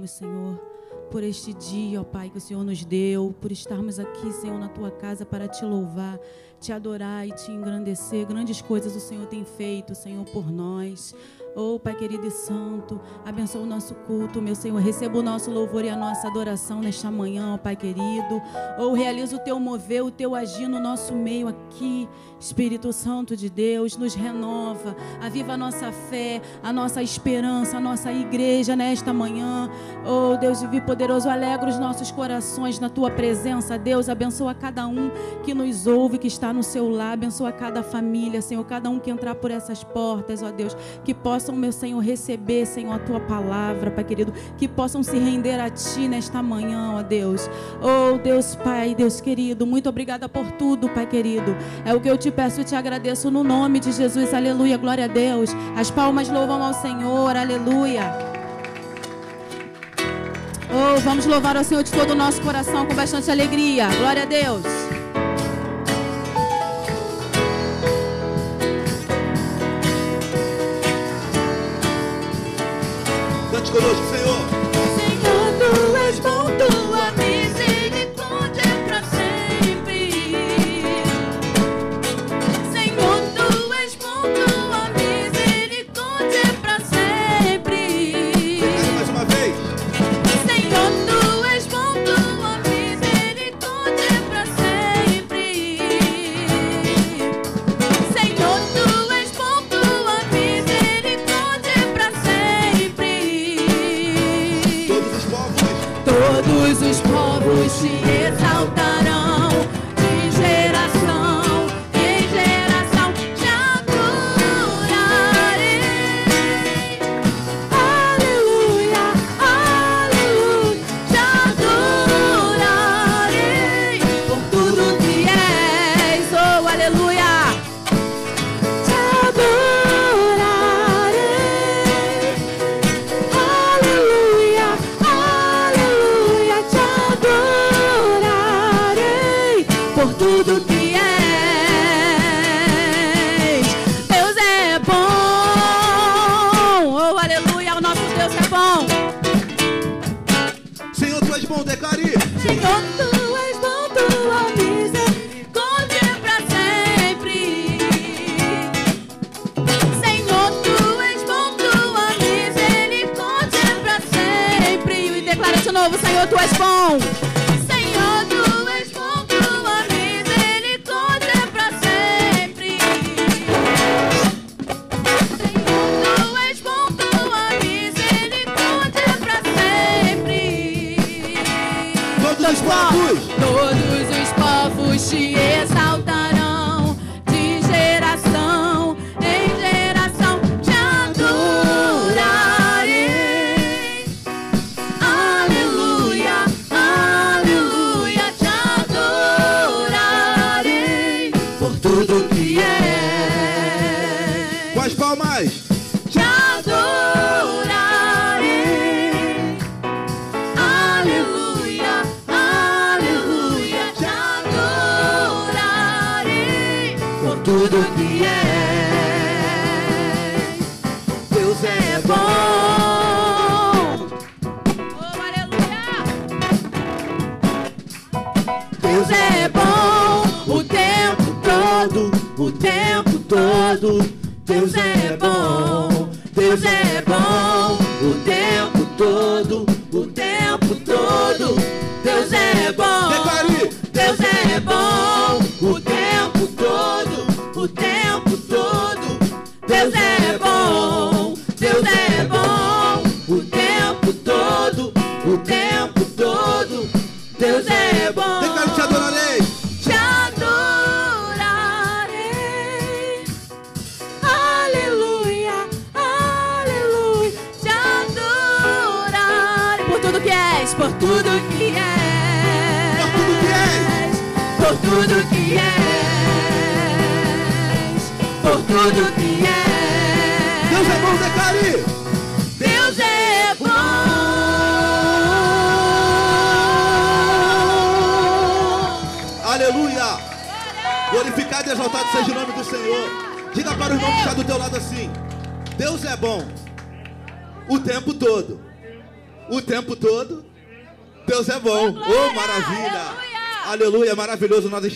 Oramos, Senhor, por este dia, ó Pai, que o Senhor nos deu, por estarmos aqui, Senhor, na tua casa para te louvar, te adorar e te engrandecer. Grandes coisas o Senhor tem feito, Senhor, por nós. Oh, Pai querido e santo, abençoa o nosso culto, meu Senhor. Receba o nosso louvor e a nossa adoração nesta manhã, ó Pai querido. Oh, realiza o teu mover, o teu agir no nosso meio aqui. Espírito Santo de Deus, nos renova, aviva a nossa fé, a nossa esperança, a nossa igreja nesta manhã. Oh, Deus divino poderoso, alegra os nossos corações na tua presença. Deus, abençoa cada um que nos ouve, que está no seu lar, abençoa cada família, Senhor, cada um que entrar por essas portas, ó Deus, que possam, meu Senhor, receber, Senhor, a tua palavra, Pai querido, que possam se render a ti nesta manhã, ó Deus. Oh, Deus Pai, Deus querido, muito obrigada por tudo, Pai querido. É o que eu te peço e te agradeço no nome de Jesus. Aleluia, glória a Deus. As palmas louvam ao Senhor. Aleluia. Oh, vamos louvar ao Senhor de todo o nosso coração com bastante alegria. Glória a Deus. Conosco, Senhor.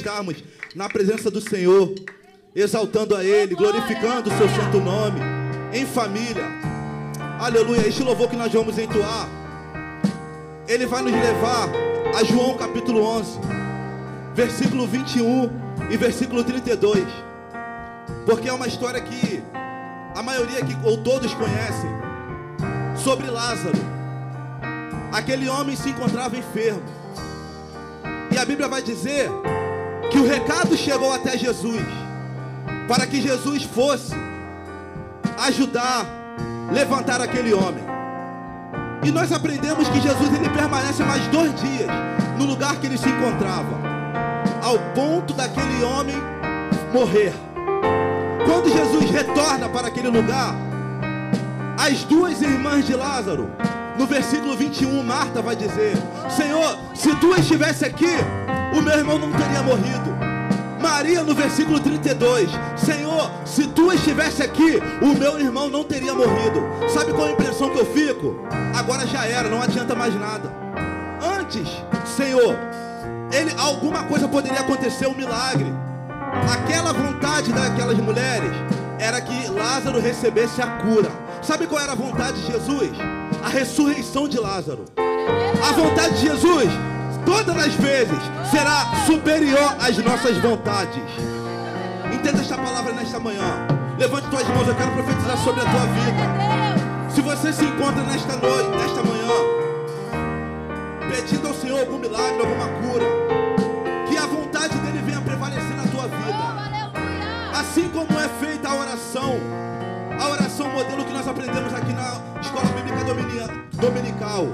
Estarmos na presença do Senhor, exaltando a Ele, glorificando o seu santo nome, em família. Aleluia. Este louvor que nós vamos entoar, ele vai nos levar a João capítulo 11 versículo 21 e versículo 32. Porque é uma história que a maioria aqui, ou todos conhecem, sobre Lázaro. Aquele homem se encontrava enfermo. E a Bíblia vai dizer que o recado chegou até Jesus, para que Jesus fosse ajudar, levantar aquele homem. E nós aprendemos que Jesus ele permanece mais dois dias no lugar que ele se encontrava, ao ponto daquele homem morrer. Quando Jesus retorna para aquele lugar, as duas irmãs de Lázaro, no versículo 21, Marta vai dizer: Senhor, se tu estivesse aqui, o meu irmão não teria morrido. Maria, no versículo 32, Senhor, se tu estivesse aqui, o meu irmão não teria morrido. Sabe qual a impressão que eu fico? Agora já era, não adianta mais nada. Antes, Senhor, ele, alguma coisa poderia acontecer, um milagre. Aquela vontade daquelas mulheres era que Lázaro recebesse a cura. Sabe qual era a vontade de Jesus? A ressurreição de Lázaro. A vontade de Jesus, todas as vezes, será superior às nossas vontades. Entenda esta palavra nesta manhã. Levante tuas mãos, eu quero profetizar sobre a tua vida. Se você se encontra nesta noite, nesta manhã, pedindo ao Senhor algum milagre, alguma cura, que a vontade dele venha prevalecer na tua vida. Assim como é feita a oração, a oração modelo que nós aprendemos aqui na Escola Bíblica Domini- Dominical,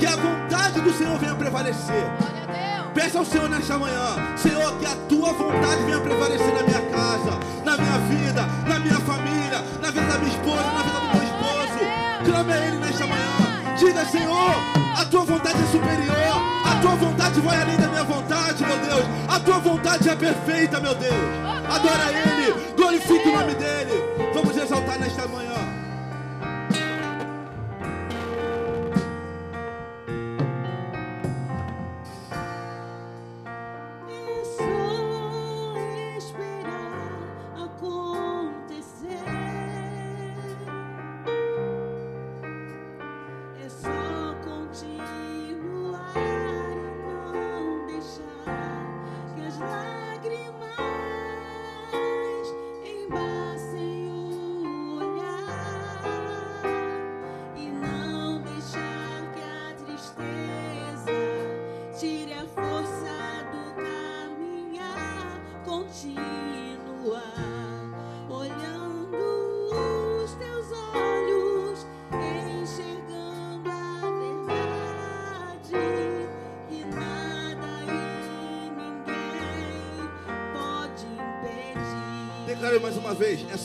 que a vontade do Senhor venha prevalecer. Peça ao Senhor nesta manhã, Senhor, que a tua vontade venha prevalecer na minha casa, na minha vida, na minha família, na vida da minha esposa, na vida do meu esposo. Clame a Ele nesta manhã. Diga, Senhor, a tua vontade é superior, a tua vontade vai além da minha vontade, meu Deus. A tua vontade é perfeita, meu Deus. Adora Ele, glorifique o nome dEle. Vamos exaltar nesta manhã.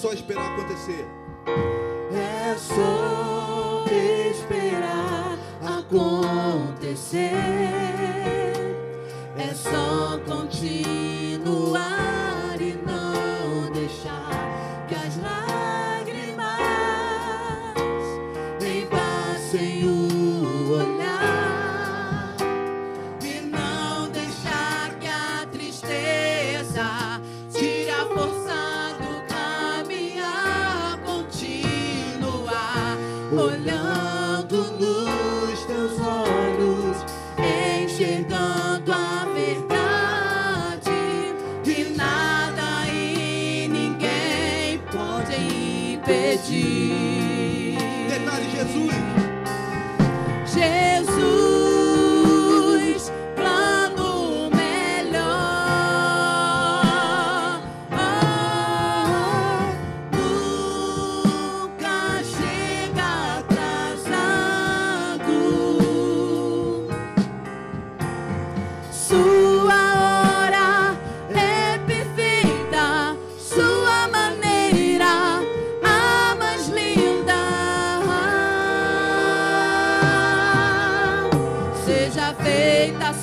Só esperar acontecer. É só esperar acontecer. É só continuar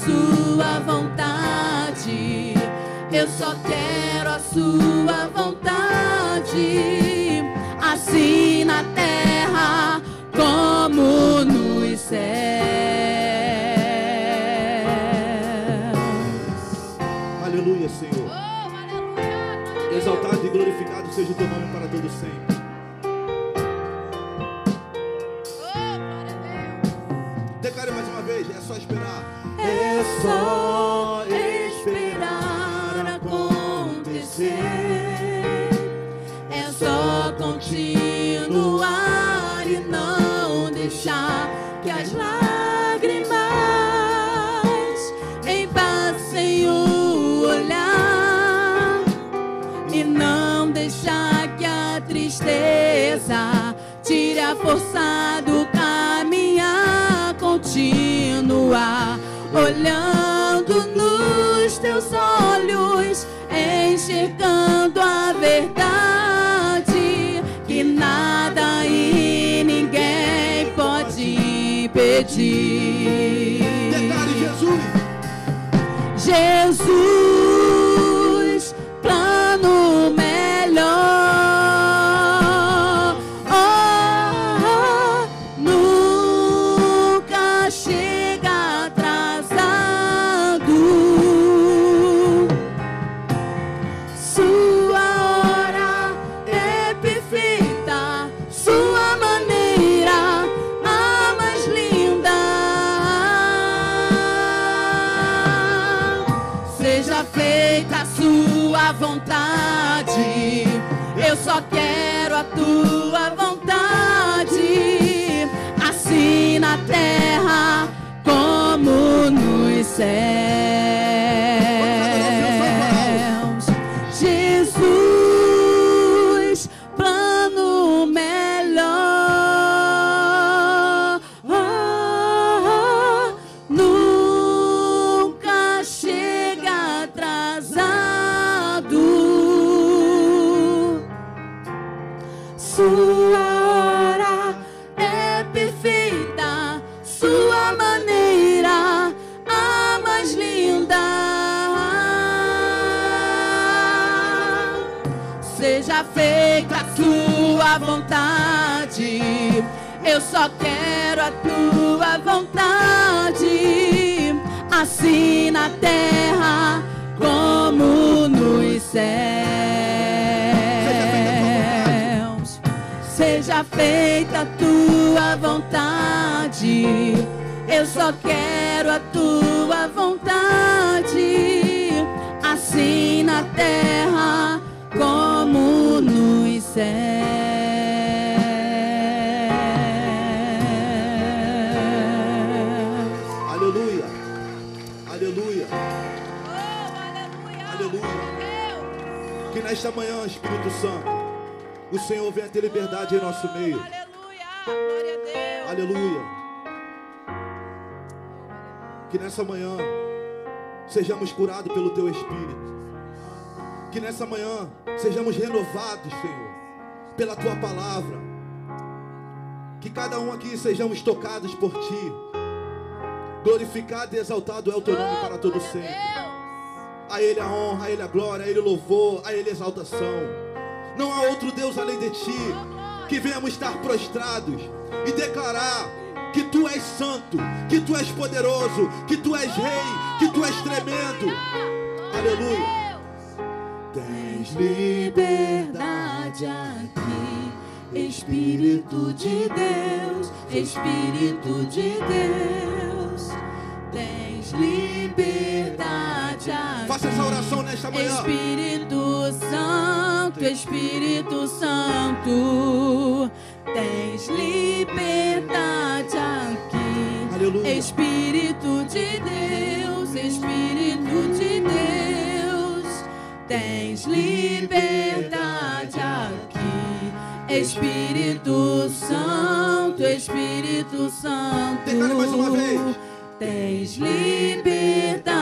sua vontade, eu só quero a sua vontade, assim na terra como nos céus. Aleluia, Senhor. Oh, aleluia! Exaltado e glorificado seja o teu nome para todo sempre. Tire a força do caminhar, continuar olhando nos teus olhos, enxergando a verdade que nada e ninguém pode impedir. Declare Jesus. Jesus, vontade, eu só quero a tua vontade, assim na terra como nos céus. Seja feita a tua vontade, eu só quero a tua vontade, assim na terra como nos céus. Nesta manhã, Espírito Santo, o Senhor venha ter liberdade em nosso meio. Aleluia. Glória a Deus. Aleluia. Que nessa manhã sejamos curados pelo Teu Espírito. Que nessa manhã sejamos renovados, Senhor, pela tua palavra. Que cada um aqui sejamos tocados por ti. Glorificado e exaltado é o teu nome para todo sempre. A Ele a honra, a Ele a glória, a Ele o louvor, a Ele a exaltação. Não há outro Deus além de ti. Que venhamos estar prostrados e declarar que tu és santo, que tu és poderoso, que tu és rei, que tu és tremendo. Aleluia. Tens liberdade aqui, Espírito de Deus, Espírito de Deus. Tens liberdade. Faça essa oração nesta manhã. Espírito Santo, Espírito Santo, tens liberdade aqui. Aleluia. Espírito de Deus, Espírito de Deus, tens liberdade aqui. Espírito Santo, Espírito Santo. Tens liberdade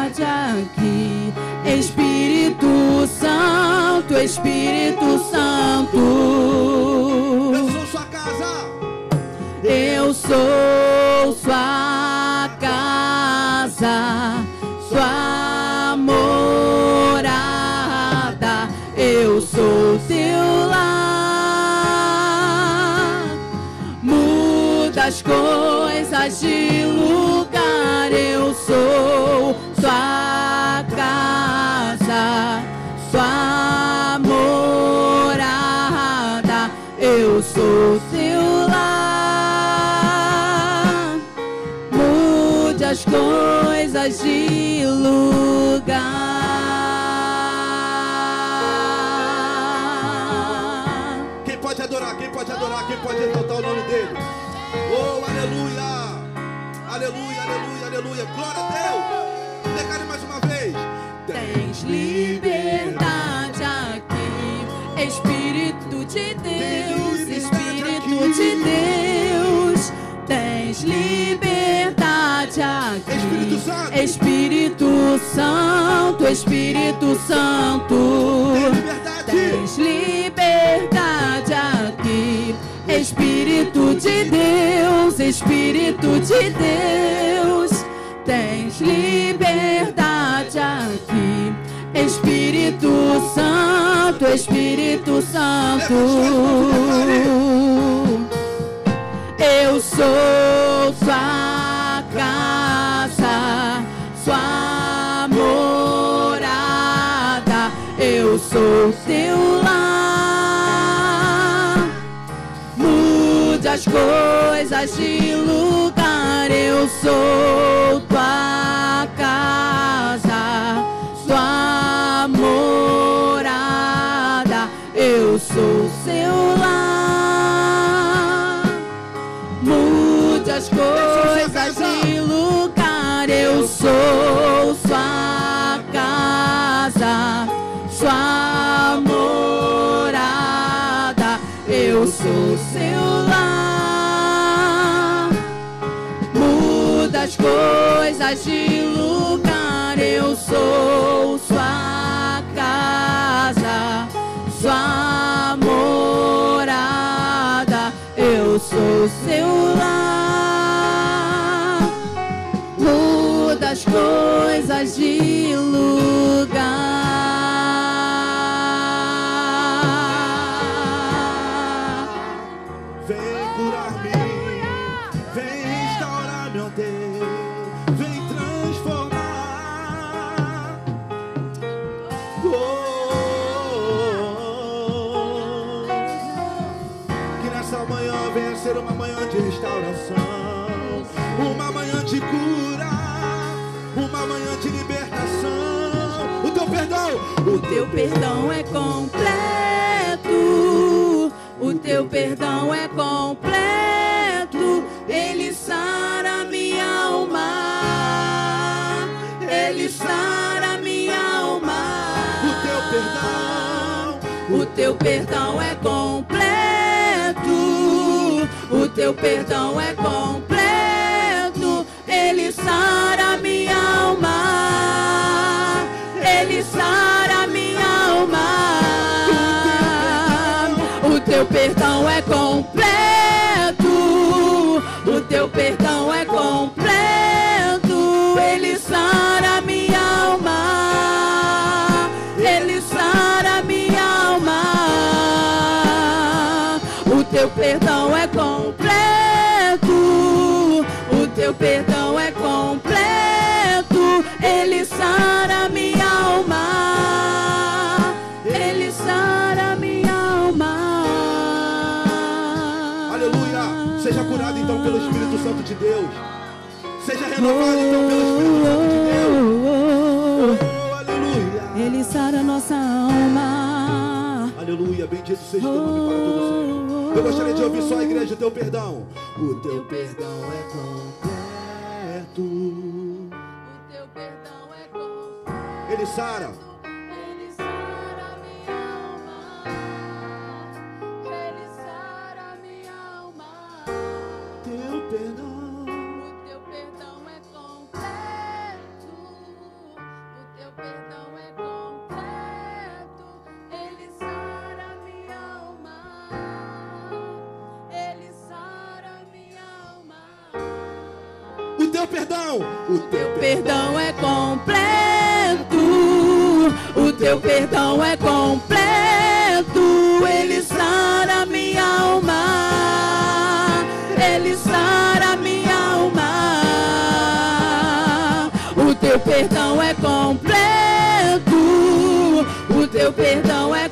aqui, Espírito Santo, Espírito Santo. Eu sou sua casa. Eu sou sua casa, sua morada. Eu sou teu lar. Muda as coisas de lugar. Eu sou sou teu lar. Mude as coisas de lugar. Quem pode adorar? Quem pode adorar? Quem pode exaltar o nome dele? Oh, aleluia! Aleluia, aleluia, aleluia. Glória a Deus. Declare mais uma vez. Tens liberdade Deus. Tens liberdade aqui, Espírito Santo. Espírito Santo, Espírito Santo. Tem liberdade. Tens liberdade aqui, Espírito de Deus, Espírito de Deus. Tens liberdade aqui, Espírito Santo, Espírito Santo. Eu sou sua casa, sua morada. Eu sou teu lar. Mude as coisas de lugar. Eu sou tua casa, sua morada. Eu sou seu lar. Sou sua casa, sua morada. Eu sou seu lar. Muda as coisas de lugar. Eu sou sua casa, sua morada. Eu sou seu lar. As coisas de lugar. O teu perdão é completo. O teu perdão é completo. Ele sara minha alma. Ele sara minha alma. O teu perdão. O teu perdão é completo. O teu perdão é completo. Teu perdão é completo. O teu perdão é completo. Ele sara minha alma. Ele sara minha alma. O teu perdão é completo. O teu perdão é completo. Santo de Deus. Seja renovado então pelo Espírito Santo de Deus. Oh, aleluia. Ele sara nossa alma. Aleluia, bendito seja o teu nome para todo sempre. Eu gostaria de ouvir só a igreja, o teu perdão. O teu perdão é completo. O teu perdão é completo. Ele sara. Perdão. O teu perdão é completo. O teu perdão é completo. Ele sara minha alma. Ele sara minha alma. O teu perdão é completo. O teu perdão é.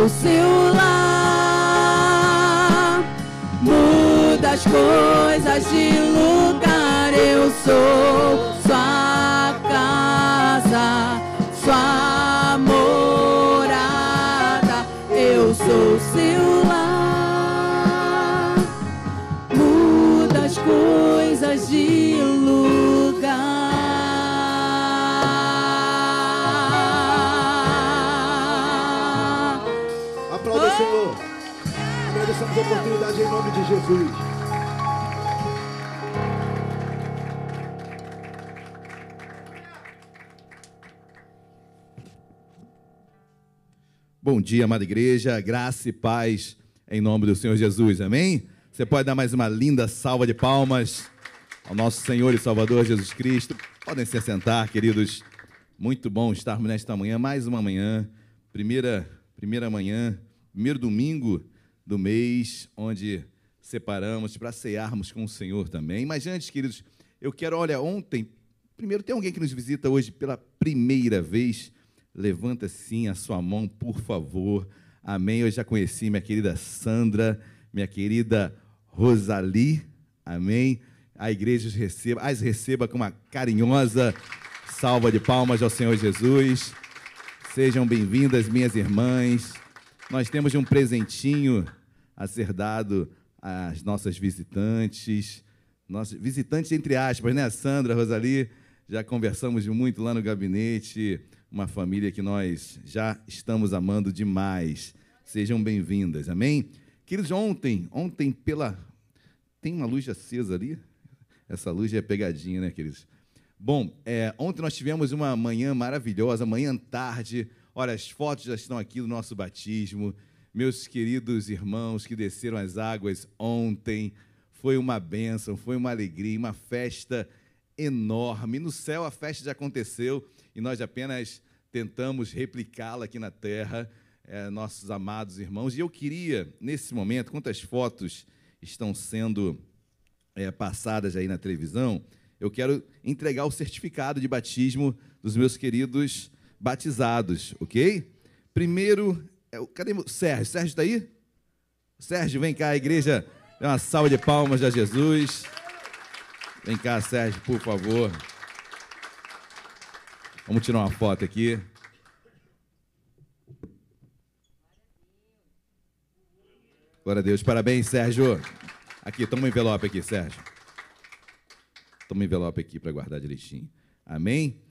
Sou seu lar. Muda as coisas de lugar. Eu sou sua casa, sua morada. Eu sou seu lar. Oportunidade em nome de Jesus. Bom dia, amada igreja, graça e paz em nome do Senhor Jesus, amém? Você pode dar mais uma linda salva de palmas ao nosso Senhor e Salvador Jesus Cristo. Podem se assentar, queridos. Muito bom estarmos nesta manhã, mais uma manhã, primeira, primeira manhã, primeiro domingo do mês, onde separamos para cearmos com o Senhor também. Mas antes, queridos, eu quero, olha, ontem, primeiro, tem alguém que nos visita hoje pela primeira vez? Levanta sim a sua mão, por favor. Amém. Eu já conheci minha querida Sandra, minha querida Rosali. Amém. A igreja os receba, as receba com uma carinhosa salva de palmas ao Senhor Jesus. Sejam bem-vindas, minhas irmãs. Nós temos um presentinho a ser dado às nossas visitantes. Nossos visitantes, entre aspas, né? Sandra, Rosali, já conversamos muito lá no gabinete uma família que nós já estamos amando demais. Sejam bem-vindas, amém? Queridos, ontem, ontem pela. Tem uma luz acesa ali? Essa luz é pegadinha, né, queridos? Bom, é, ontem nós tivemos uma manhã maravilhosa, manhã tarde. Olha, as fotos já estão aqui do nosso batismo. Meus queridos irmãos que desceram as águas ontem. Foi uma bênção, foi uma alegria, uma festa enorme. No céu a festa já aconteceu e nós apenas tentamos replicá-la aqui na terra, é, nossos amados irmãos. E eu queria, nesse momento, quantas fotos estão sendo é, passadas aí na televisão, eu quero entregar o certificado de batismo dos meus queridos batizados, ok? Primeiro, é cadê o Sérgio? Sérgio está aí? Sérgio, vem cá, a igreja. Dê uma salva de palmas a Jesus. Vem cá, Sérgio, por favor. Vamos tirar uma foto aqui. Glória a Deus. Parabéns, Sérgio. Aqui, toma um envelope aqui, Sérgio. Toma um envelope aqui para guardar direitinho. Amém?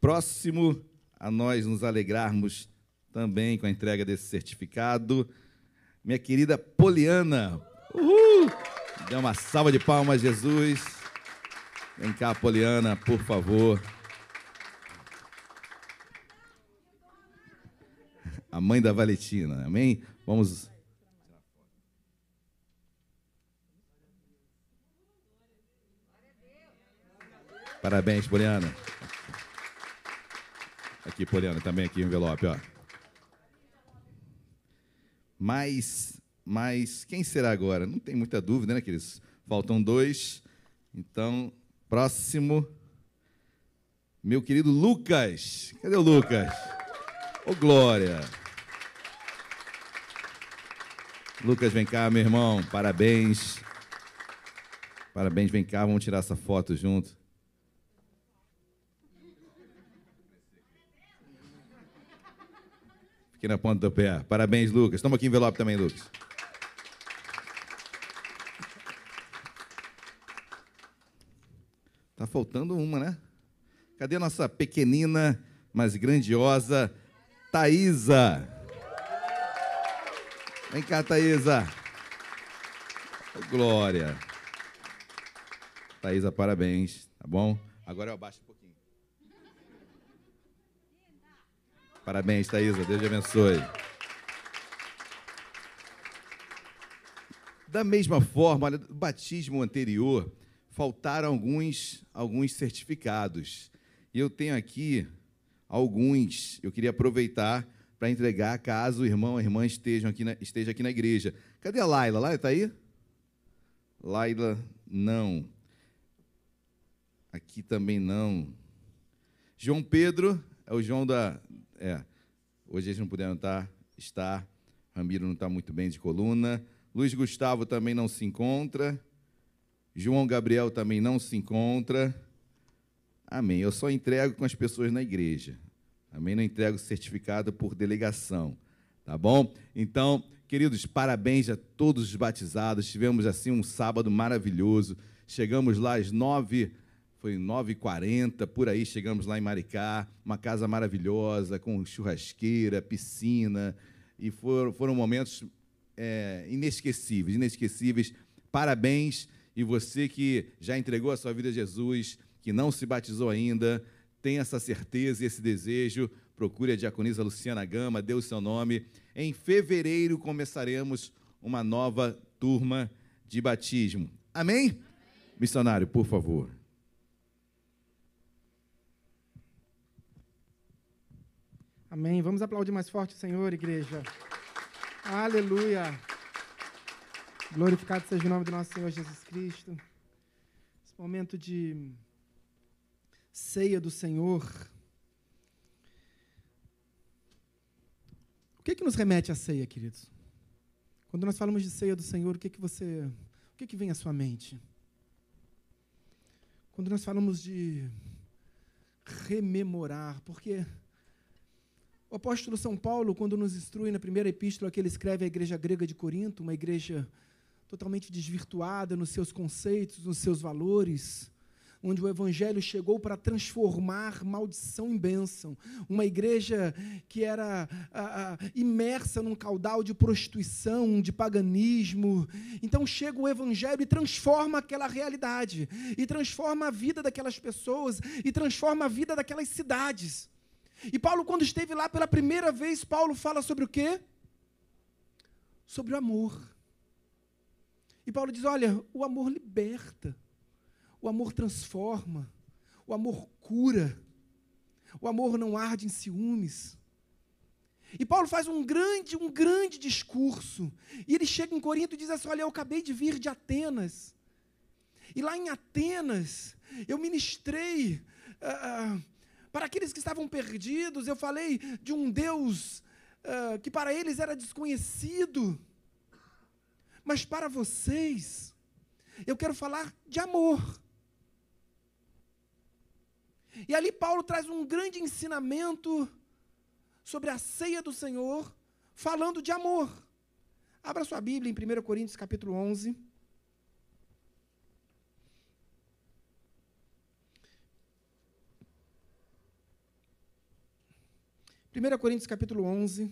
Próximo a nós nos alegrarmos também com a entrega desse certificado, minha querida Poliana. Uhul! Dê uma salva de palmas, Jesus. Vem cá, Poliana, por favor. A mãe da Valentina, amém? Vamos. Parabéns, Poliana. Aqui, Poliana, também aqui envelope, ó. Mas, mas quem será agora? Não tem muita dúvida, né, queridos? Faltam dois. Então, próximo. Meu querido Lucas. Cadê o Lucas? Ô, Glória. Lucas, vem cá, meu irmão. Parabéns. Parabéns, vem cá. Vamos tirar essa foto junto. Fique na ponta do pé. Parabéns, Lucas. Toma aqui envelope também, Lucas. Tá faltando uma, né? Cadê a nossa pequenina, mas grandiosa Thaísa? Vem cá, Thaísa. Ô, Glória. Thaísa, parabéns, tá bom? Agora eu abaixo um. Parabéns, Thaísa. Deus te abençoe. Da mesma forma, olha, do batismo anterior, faltaram alguns, alguns certificados. E eu tenho aqui alguns, eu queria aproveitar para entregar caso o irmão ou a irmã estejam aqui na, esteja aqui na igreja. Cadê a Laila? Laila está aí? Laila, não. Aqui também não. João Pedro, é o João da. É, hoje eles não puderam estar, estar. Ramiro não está muito bem de coluna. Luiz Gustavo também não se encontra. João Gabriel também não se encontra. Amém. Eu só entrego com as pessoas na igreja. Amém. Não entrego certificado por delegação. Tá bom? Então, queridos, parabéns a todos os batizados. Tivemos assim um sábado maravilhoso. Chegamos lá às nove, foi 9h40, por aí chegamos lá em Maricá, uma casa maravilhosa, com churrasqueira, piscina, e foram, foram momentos é, inesquecíveis, inesquecíveis. Parabéns. E você que já entregou a sua vida a Jesus, que não se batizou ainda, tem essa certeza e esse desejo, procure a diaconisa Luciana Gama, dê o seu nome. Em fevereiro começaremos uma nova turma de batismo. Amém? Missionário, por favor. Amém. Vamos aplaudir mais forte o Senhor, igreja. Aleluia. Glorificado seja o nome do nosso Senhor Jesus Cristo. Esse momento de ceia do Senhor. O que, que nos remete à ceia, queridos? Quando nós falamos de ceia do Senhor, o que, que você. O que, que vem à sua mente? Quando nós falamos de rememorar, porque o apóstolo São Paulo, quando nos instrui na primeira epístola que ele escreve à igreja grega de Corinto, uma igreja totalmente desvirtuada nos seus conceitos, nos seus valores, onde o evangelho chegou para transformar maldição em bênção, uma igreja que era ah, ah, imersa num caudal de prostituição, de paganismo. Então chega o evangelho e transforma aquela realidade, e transforma a vida daquelas pessoas, e transforma a vida daquelas cidades. E Paulo, quando esteve lá pela primeira vez, Paulo fala sobre o quê? Sobre o amor. E Paulo diz: olha, o amor liberta, o amor transforma, o amor cura, o amor não arde em ciúmes. E Paulo faz um grande, um grande discurso. E ele chega em Corinto e diz assim: Olha, eu acabei de vir de Atenas. E lá em Atenas, eu ministrei ah, para aqueles que estavam perdidos, eu falei de um Deus ah, que para eles era desconhecido. Mas para vocês, eu quero falar de amor. E ali Paulo traz um grande ensinamento sobre a ceia do Senhor, falando de amor. Abra sua Bíblia em 1 Coríntios capítulo 11. Primeira Coríntios capítulo 11.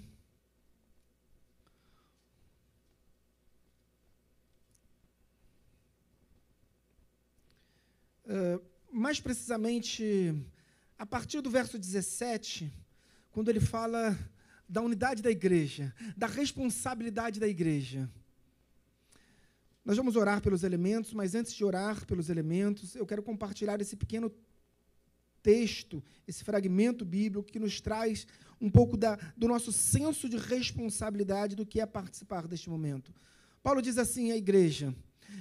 Uh, mais precisamente, a partir do verso 17, quando ele fala da unidade da igreja, da responsabilidade da igreja. Nós vamos orar pelos elementos, mas antes de orar pelos elementos, eu quero compartilhar esse pequeno texto, esse fragmento bíblico que nos traz um pouco da, do nosso senso de responsabilidade do que é participar deste momento. Paulo diz assim à igreja: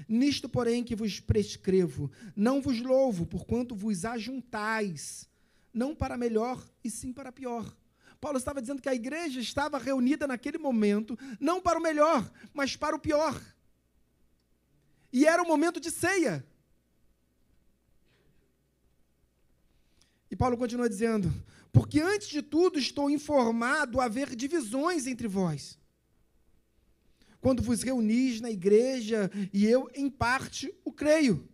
Nisto, porém, que vos prescrevo, não vos louvo, porquanto vos ajuntais, não para melhor, e sim para pior. Paulo estava dizendo que a igreja estava reunida naquele momento, não para o melhor, mas para o pior. E era o momento de ceia. E Paulo continua dizendo: Porque antes de tudo estou informado a haver divisões entre vós. Quando vos reunis na igreja, e eu, em parte, o creio.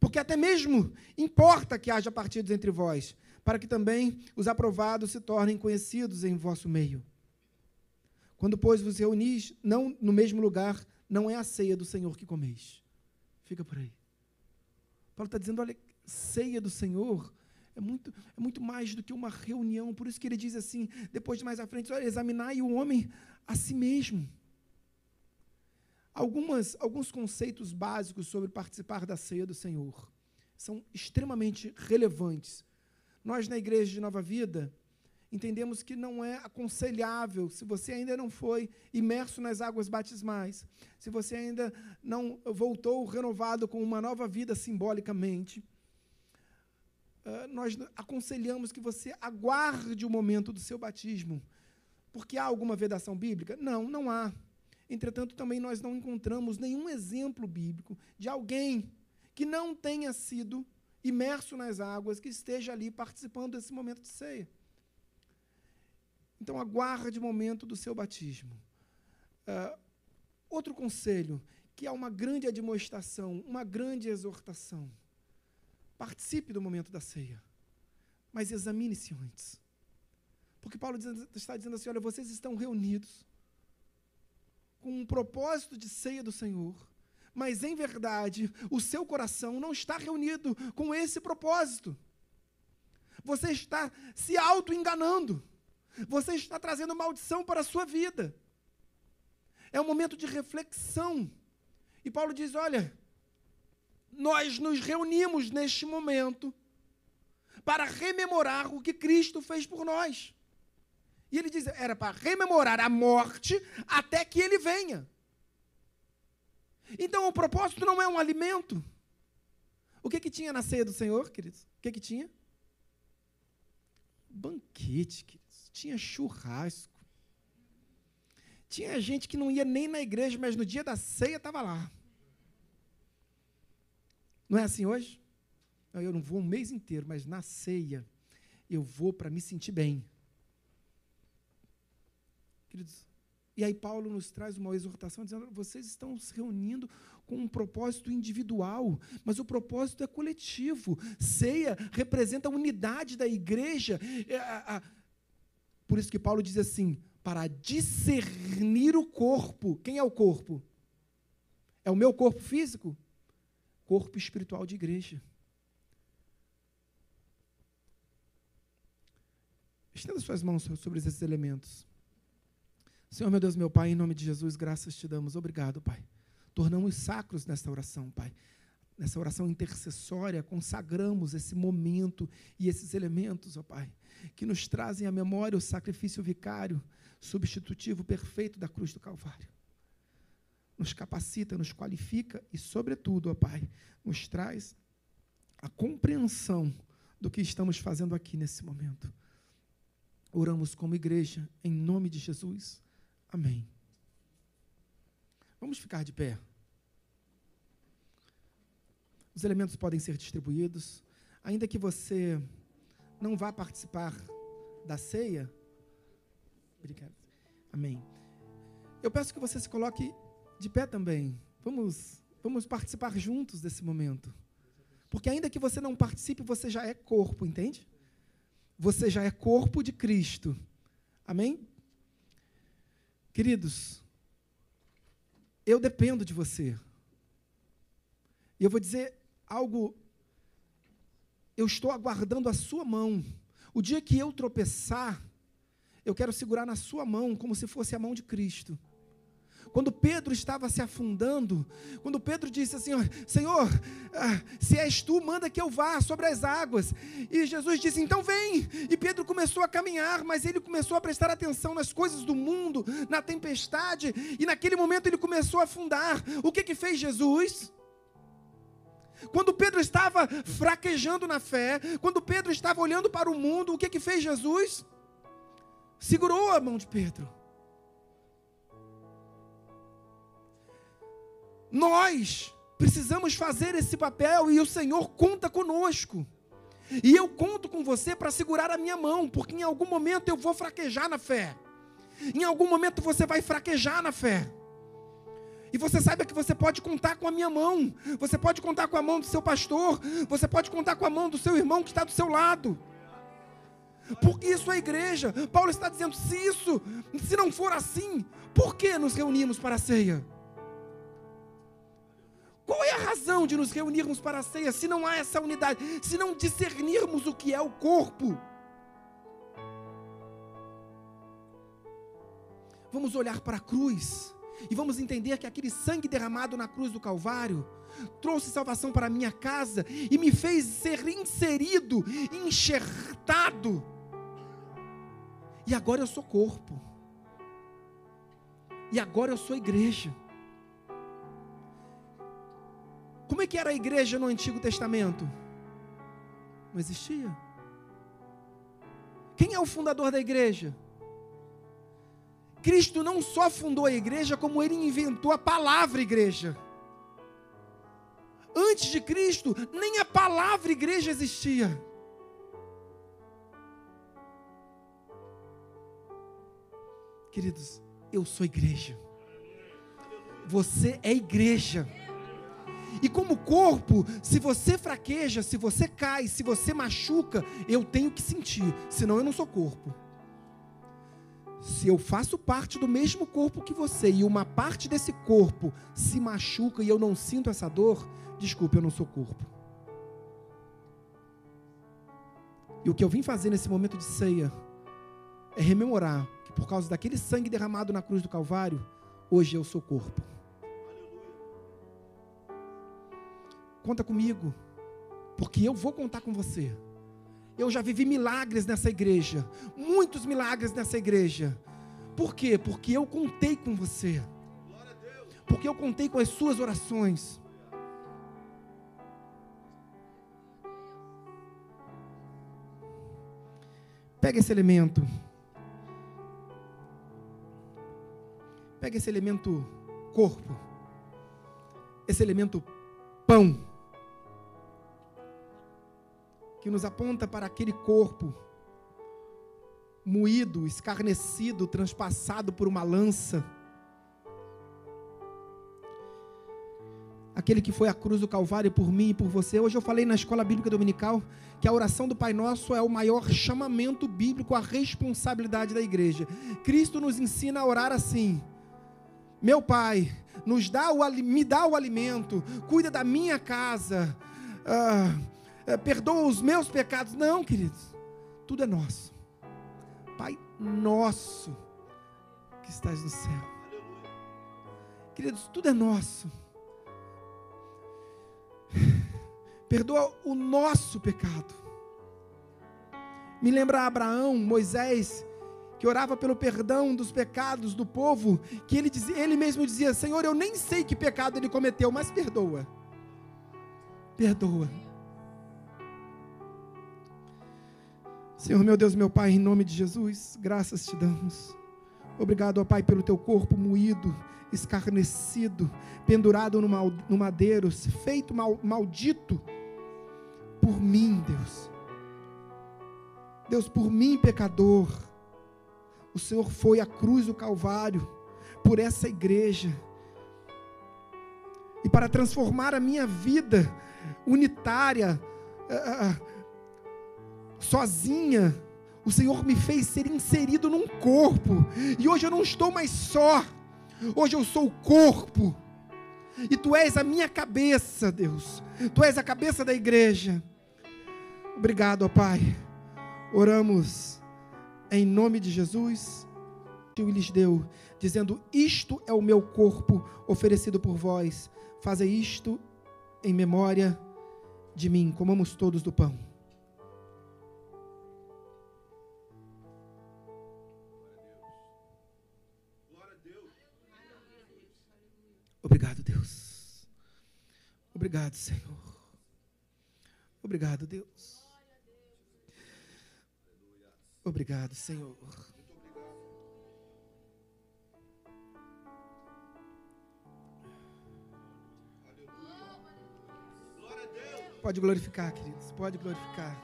Porque até mesmo importa que haja partidos entre vós, para que também os aprovados se tornem conhecidos em vosso meio. Quando, pois, vos reunis, não no mesmo lugar, não é a ceia do Senhor que comeis. Fica por aí. Paulo está dizendo: olha, ceia do Senhor é muito, é muito mais do que uma reunião. Por isso que ele diz assim, depois de mais à frente, olha, examinai o homem a si mesmo. Algumas, alguns conceitos básicos sobre participar da ceia do Senhor são extremamente relevantes nós, na Igreja de Nova Vida, entendemos que não é aconselhável, se você ainda não foi imerso nas águas batismais, se você ainda não voltou renovado com uma nova vida simbolicamente, nós aconselhamos que você aguarde o momento do seu batismo. Porque há alguma vedação bíblica? Não, não há. Entretanto, também nós não encontramos nenhum exemplo bíblico de alguém que não tenha sido imerso nas águas, que esteja ali participando desse momento de ceia. Então, aguarde o momento do seu batismo. Uh, outro conselho, que é uma grande admoestação, uma grande exortação. Participe do momento da ceia, mas examine-se antes. Porque Paulo está dizendo assim: olha, vocês estão reunidos com um propósito de ceia do Senhor mas em verdade o seu coração não está reunido com esse propósito. Você está se auto-enganando. Você está trazendo maldição para a sua vida. É um momento de reflexão. E Paulo diz: olha, nós nos reunimos neste momento para rememorar o que Cristo fez por nós. E ele diz: era para rememorar a morte até que ele venha. Então o propósito não é um alimento. O que, que tinha na ceia do Senhor, queridos? O que, que tinha? Banquete, queridos. Tinha churrasco. Tinha gente que não ia nem na igreja, mas no dia da ceia estava lá. Não é assim hoje? Eu não vou um mês inteiro, mas na ceia eu vou para me sentir bem. Queridos, e aí Paulo nos traz uma exortação dizendo: vocês estão se reunindo com um propósito individual, mas o propósito é coletivo. Ceia representa a unidade da igreja. É, por isso que Paulo diz assim: para discernir o corpo. Quem é o corpo? É o meu corpo físico? Corpo espiritual de igreja. Estenda suas mãos sobre esses elementos. Senhor, meu Deus, meu Pai, em nome de Jesus, graças te damos. Obrigado, Pai. Tornamos sacros nesta oração, Pai. Nessa oração intercessória, consagramos esse momento e esses elementos, ó Pai, que nos trazem à memória o sacrifício vicário, substitutivo perfeito da cruz do Calvário. Nos capacita, nos qualifica e, sobretudo, ó Pai, nos traz a compreensão do que estamos fazendo aqui nesse momento. Oramos como igreja, em nome de Jesus. Amém. Vamos ficar de pé. Os elementos podem ser distribuídos. Ainda que você não vá participar da ceia. Obrigado. Amém. Eu peço que você se coloque de pé também. Vamos, vamos participar juntos desse momento. Porque ainda que você não participe, você já é corpo, entende? Você já é corpo de Cristo. Amém? Queridos, eu dependo de você. E eu vou dizer algo. Eu estou aguardando a sua mão. O dia que eu tropeçar, eu quero segurar na sua mão como se fosse a mão de Cristo. Quando Pedro estava se afundando, quando Pedro disse assim: Senhor, ah, se és tu, manda que eu vá sobre as águas. E Jesus disse: Então vem. E Pedro começou a caminhar, mas ele começou a prestar atenção nas coisas do mundo, na tempestade, e naquele momento ele começou a afundar. O que que fez Jesus? Quando Pedro estava fraquejando na fé, quando Pedro estava olhando para o mundo, o que que fez Jesus? Segurou a mão de Pedro. Nós precisamos fazer esse papel e o Senhor conta conosco. E eu conto com você para segurar a minha mão, porque em algum momento eu vou fraquejar na fé. Em algum momento você vai fraquejar na fé. E você saiba que você pode contar com a minha mão. Você pode contar com a mão do seu pastor. Você pode contar com a mão do seu irmão que está do seu lado. Porque isso é igreja. Paulo está dizendo: se isso, se não for assim, por que nos reunimos para a ceia? Qual é a razão de nos reunirmos para a ceia se não há essa unidade, se não discernirmos o que é o corpo? Vamos olhar para a cruz e vamos entender que aquele sangue derramado na cruz do Calvário trouxe salvação para a minha casa e me fez ser inserido, enxertado. E agora eu sou corpo. E agora eu sou igreja. Como é que era a igreja no Antigo Testamento? Não existia. Quem é o fundador da igreja? Cristo não só fundou a igreja, como ele inventou a palavra igreja. Antes de Cristo, nem a palavra igreja existia. Queridos, eu sou igreja. Você é igreja. E como corpo, se você fraqueja, se você cai, se você machuca, eu tenho que sentir, senão eu não sou corpo. Se eu faço parte do mesmo corpo que você e uma parte desse corpo se machuca e eu não sinto essa dor, desculpe, eu não sou corpo. E o que eu vim fazer nesse momento de ceia é rememorar que por causa daquele sangue derramado na cruz do Calvário, hoje eu sou corpo. Conta comigo, porque eu vou contar com você. Eu já vivi milagres nessa igreja, muitos milagres nessa igreja. Por quê? Porque eu contei com você. Porque eu contei com as suas orações. Pega esse elemento. Pega esse elemento corpo. Esse elemento pão que nos aponta para aquele corpo moído, escarnecido, transpassado por uma lança. Aquele que foi à cruz do Calvário por mim e por você. Hoje eu falei na escola bíblica dominical que a oração do Pai Nosso é o maior chamamento bíblico à responsabilidade da igreja. Cristo nos ensina a orar assim: Meu Pai, nos dá o, me dá o alimento, cuida da minha casa. Ah, perdoa os meus pecados. Não, queridos. Tudo é nosso. Pai nosso que estás no céu. Queridos, tudo é nosso. Perdoa o nosso pecado. Me lembra Abraão, Moisés que orava pelo perdão dos pecados do povo, que ele, dizia, ele mesmo dizia: Senhor, eu nem sei que pecado ele cometeu, mas perdoa. Perdoa. Senhor, meu Deus, meu Pai, em nome de Jesus, graças te damos. Obrigado, ó Pai, pelo teu corpo moído, escarnecido, pendurado no, mal, no madeiro, feito mal, maldito por mim, Deus. Deus, por mim, pecador. O Senhor foi à cruz do Calvário por essa igreja. E para transformar a minha vida unitária, ah, sozinha, o Senhor me fez ser inserido num corpo. E hoje eu não estou mais só. Hoje eu sou o corpo. E tu és a minha cabeça, Deus. Tu és a cabeça da igreja. Obrigado, ó Pai. Oramos em nome de Jesus. E lhes deu, dizendo: Isto é o meu corpo oferecido por vós. Fazei isto em memória de mim. Comamos todos do pão. Obrigado, Deus. Obrigado, Senhor. Obrigado, Deus. Obrigado, Senhor. Pode glorificar, queridos. Pode glorificar.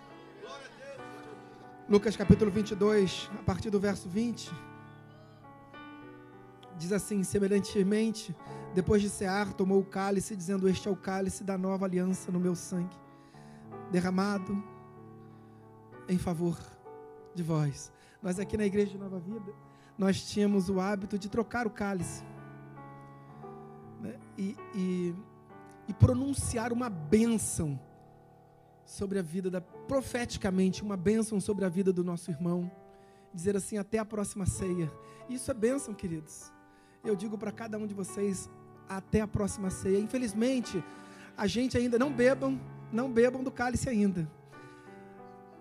Lucas capítulo 22, a partir do verso 20. Diz assim: semelhantemente, depois de cear, tomou o cálice, dizendo: Este é o cálice da nova aliança no meu sangue, derramado em favor de vós. Nós aqui na igreja de Nova Vida, nós tínhamos o hábito de trocar o cálice né? e, e, e pronunciar uma bênção sobre a vida da profeticamente uma bênção sobre a vida do nosso irmão, dizer assim até a próxima ceia. Isso é bênção, queridos. Eu digo para cada um de vocês até a próxima ceia. Infelizmente, a gente ainda não bebam, não bebam do cálice ainda.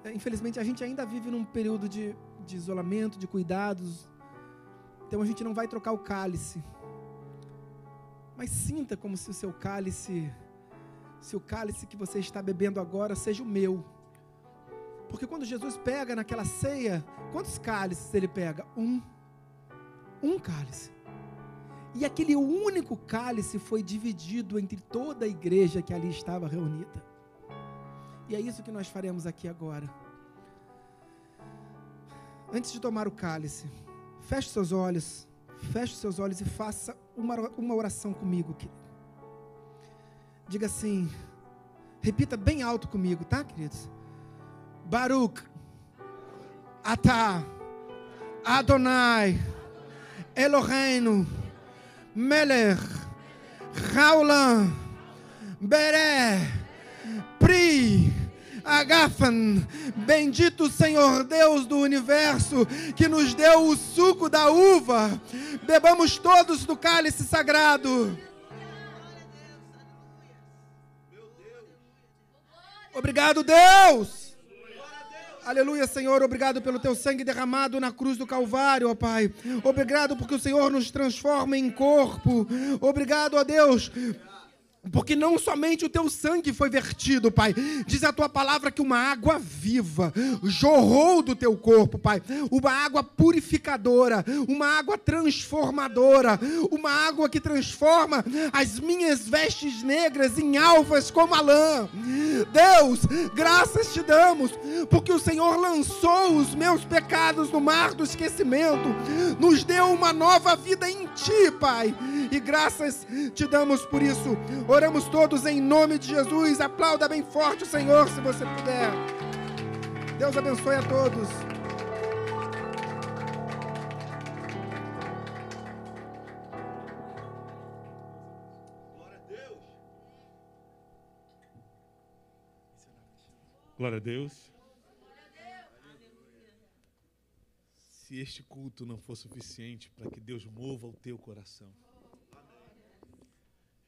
É, Infelizmente, a gente ainda vive num período de, de isolamento, de cuidados. Então a gente não vai trocar o cálice. Mas sinta como se o seu cálice, se o cálice que você está bebendo agora seja o meu. Porque quando Jesus pega naquela ceia, quantos cálices ele pega? Um. Um cálice. E aquele único cálice foi dividido entre toda a igreja que ali estava reunida. E é isso que nós faremos aqui agora. Antes de tomar o cálice, feche seus olhos, feche seus olhos e faça uma, uma oração comigo. querido. Diga assim, repita bem alto comigo, tá, queridos? Baruch, Atá, Adonai, Eloheinu, Meler, Raulan, Beré, Pri, Agafan, bendito Senhor Deus do universo, que nos deu o suco da uva, bebamos todos do cálice sagrado. Obrigado, Deus. Aleluia, Senhor. Obrigado pelo teu sangue derramado na cruz do Calvário, ó Pai. Obrigado porque o Senhor nos transforma em corpo. Obrigado, ó Deus. Porque não somente o teu sangue foi vertido, Pai. Diz a tua palavra que uma água viva jorrou do teu corpo, Pai. Uma água purificadora, uma água transformadora, uma água que transforma as minhas vestes negras em alvas como a lã. Deus, graças te damos, porque o Senhor lançou os meus pecados no mar do esquecimento, nos deu uma nova vida em ti, Pai. E graças te damos por isso. Oramos todos em nome de Jesus. Aplauda bem forte o Senhor, se você puder. Deus abençoe a todos. Glória a Deus. Se este culto não for suficiente para que Deus mova o teu coração,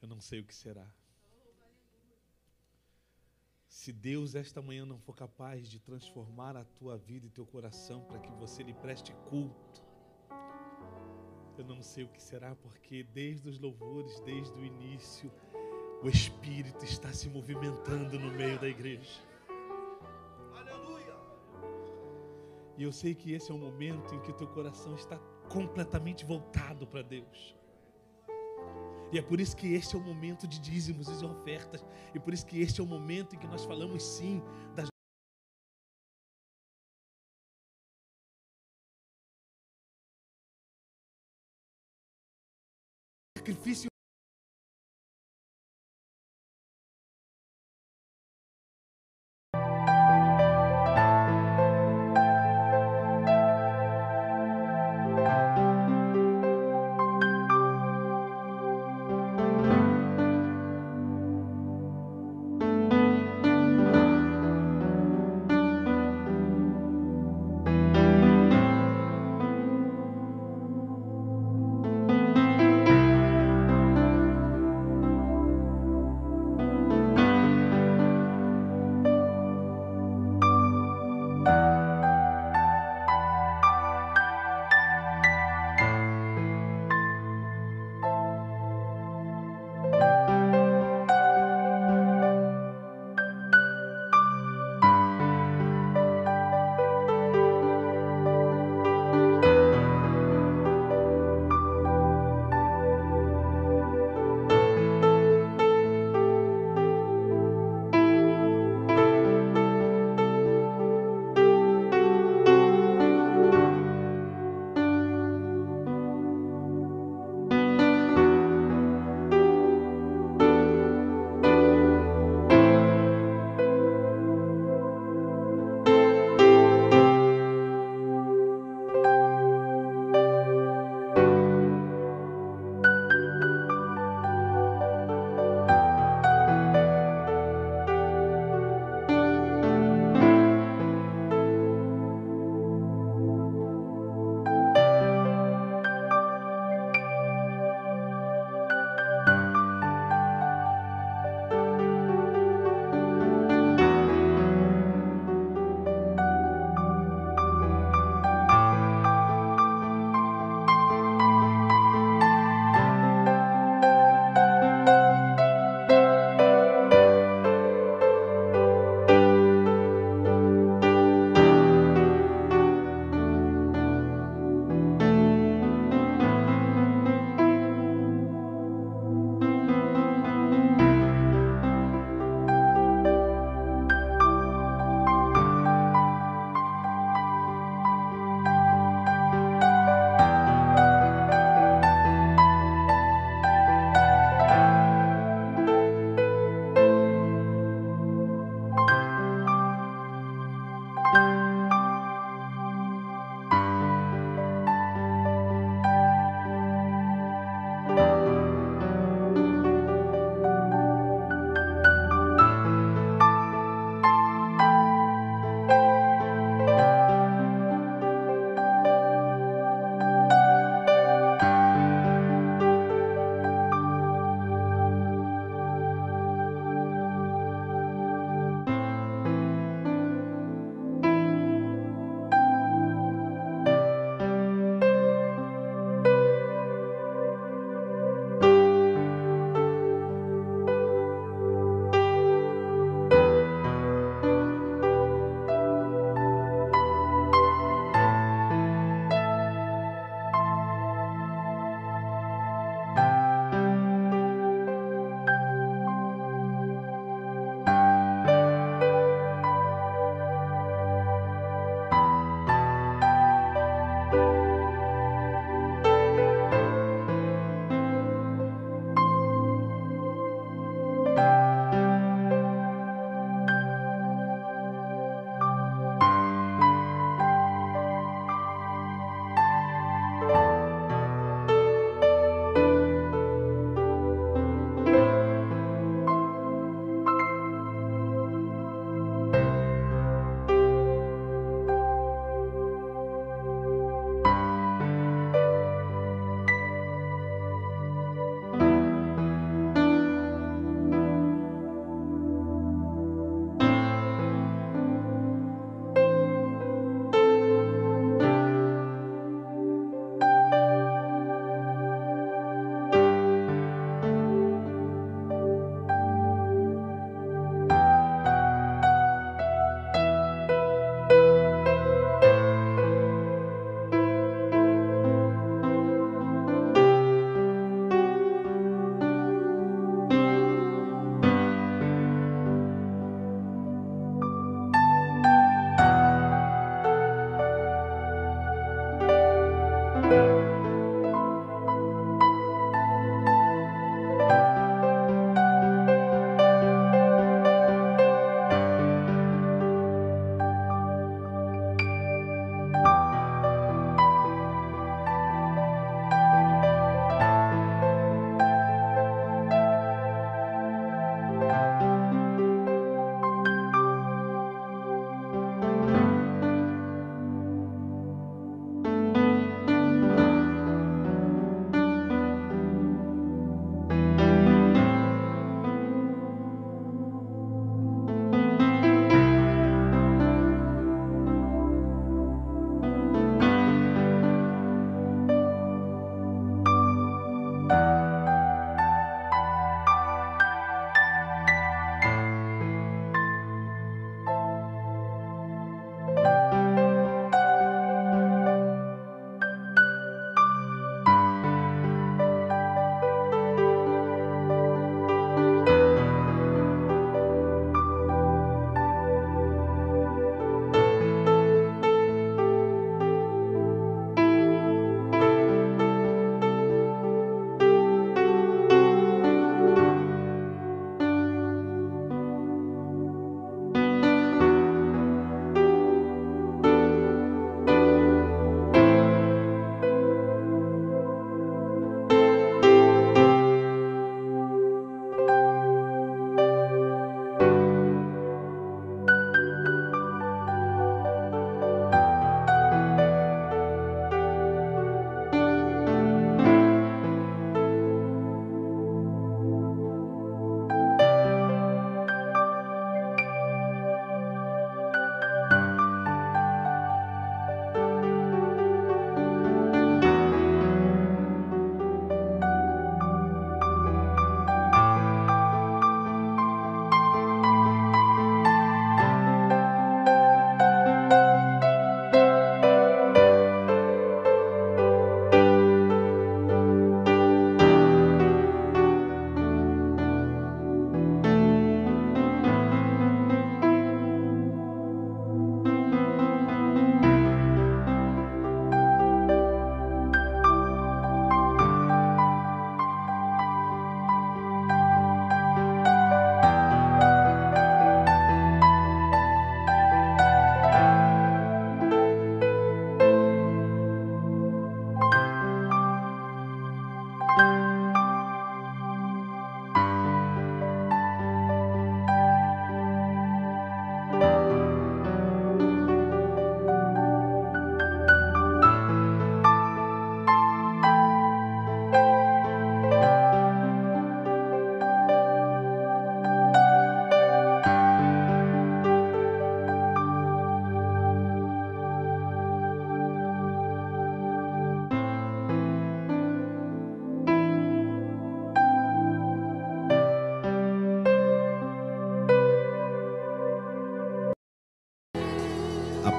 eu não sei o que será. Se Deus esta manhã não for capaz de transformar a tua vida e teu coração para que você lhe preste culto, eu não sei o que será, porque desde os louvores, desde o início, o Espírito está se movimentando no meio da igreja. Aleluia. E eu sei que esse é o momento em que o teu coração está completamente voltado para Deus. E é por isso que este é o momento de dízimos e de ofertas. E por isso que este é o momento em que nós falamos sim das sacrifício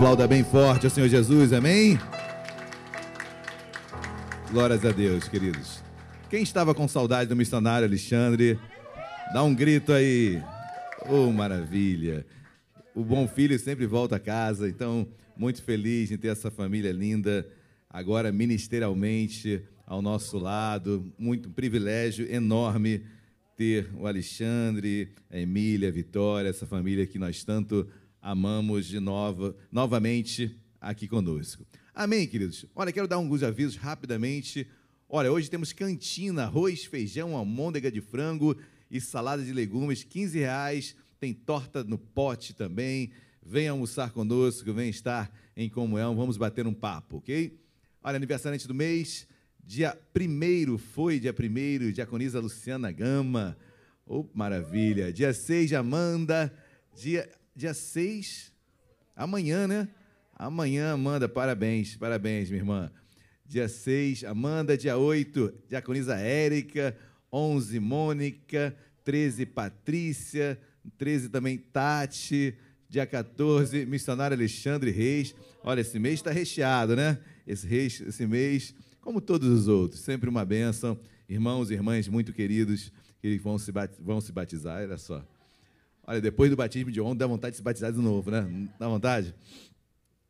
Aplauda bem forte ao Senhor Jesus, amém? Glórias a Deus, queridos. Quem estava com saudade do missionário Alexandre, dá um grito aí. Oh, maravilha. O bom filho sempre volta a casa, então, muito feliz em ter essa família linda, agora ministerialmente ao nosso lado. Muito um privilégio enorme ter o Alexandre, a Emília, a Vitória, essa família que nós tanto amamos de nova, novamente aqui conosco. Amém, queridos? Olha, quero dar alguns avisos rapidamente. Olha, hoje temos cantina, arroz, feijão, almôndega de frango e salada de legumes, 15 reais. Tem torta no pote também. Vem almoçar conosco, vem estar em comunhão, vamos bater um papo, ok? Olha, aniversariante do mês, dia 1 foi dia 1 diaconisa Luciana Gama. Oh, maravilha. Dia 6, Amanda. Dia, dia 6, amanhã, né? Amanhã, Amanda, parabéns, parabéns, minha irmã. Dia 6, Amanda. Dia 8, diaconisa Érica. 11, Mônica. 13, Patrícia. 13 também, Tati. Dia 14, missionário Alexandre Reis. Olha, esse mês está recheado, né? Esse, reis, esse mês, como todos os outros, sempre uma bênção. Irmãos e irmãs muito queridos que vão se, vão se batizar, olha só. Olha, depois do batismo de ontem, dá vontade de se batizar de novo, né? Dá vontade?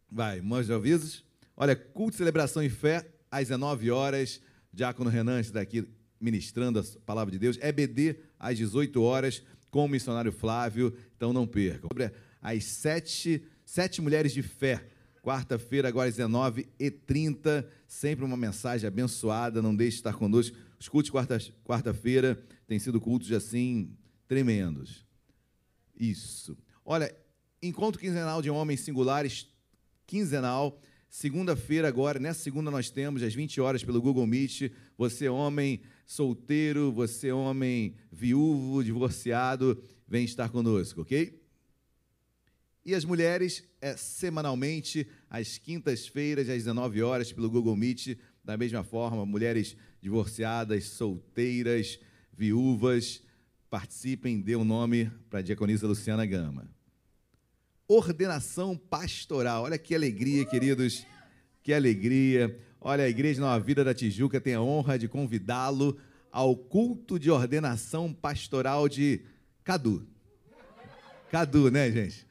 Vai, mãos de avisos. Olha, culto, celebração e fé, às 19 horas. Diácono Renan está aqui ministrando a palavra de Deus. EBD, às 18 horas, com o missionário Flávio. Então não percam. Sobre As sete, sete mulheres de fé. Quarta-feira, agora às 19h30. Sempre uma mensagem abençoada. Não deixe de estar conosco. Os cultos de quarta- quarta-feira têm sido cultos assim tremendos. Isso. Olha, encontro quinzenal de homens singulares, quinzenal. Segunda-feira, agora, nessa segunda, nós temos às 20 horas pelo Google Meet. Você, homem solteiro, você, homem viúvo, divorciado, vem estar conosco, ok? E as mulheres, é semanalmente, às quintas-feiras, às 19 horas, pelo Google Meet. Da mesma forma, mulheres divorciadas, solteiras, viúvas, participem, dê o um nome para a diaconisa Luciana Gama. Ordenação pastoral. Olha que alegria, queridos. Que alegria. Olha, a Igreja Nova Vida da Tijuca tem a honra de convidá-lo ao culto de ordenação pastoral de Cadu. Cadu, né, gente?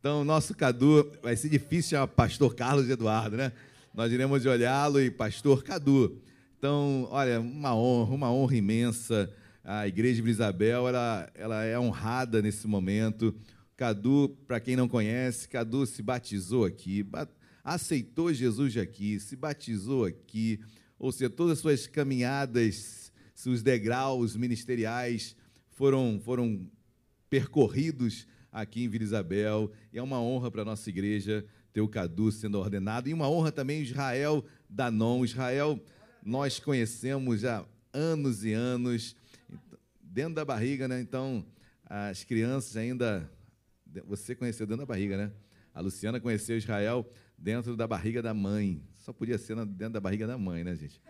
Então, nosso Cadu, vai ser difícil chamar pastor Carlos Eduardo, né? Nós iremos olhá-lo e pastor Cadu. Então, olha, uma honra, uma honra imensa. A Igreja de Isabel, ela, ela é honrada nesse momento. Cadu, para quem não conhece, Cadu se batizou aqui, ba- aceitou Jesus aqui, se batizou aqui, ou seja, todas as suas caminhadas, seus degraus ministeriais foram, foram percorridos aqui em Vila Isabel. E é uma honra para a nossa igreja ter o Cadu sendo ordenado. E uma honra também Israel Danon. Israel, nós conhecemos há anos e anos, dentro da barriga, né? Então, as crianças ainda. Você conheceu dentro da barriga, né? A Luciana conheceu Israel dentro da barriga da mãe. Só podia ser dentro da barriga da mãe, né, gente?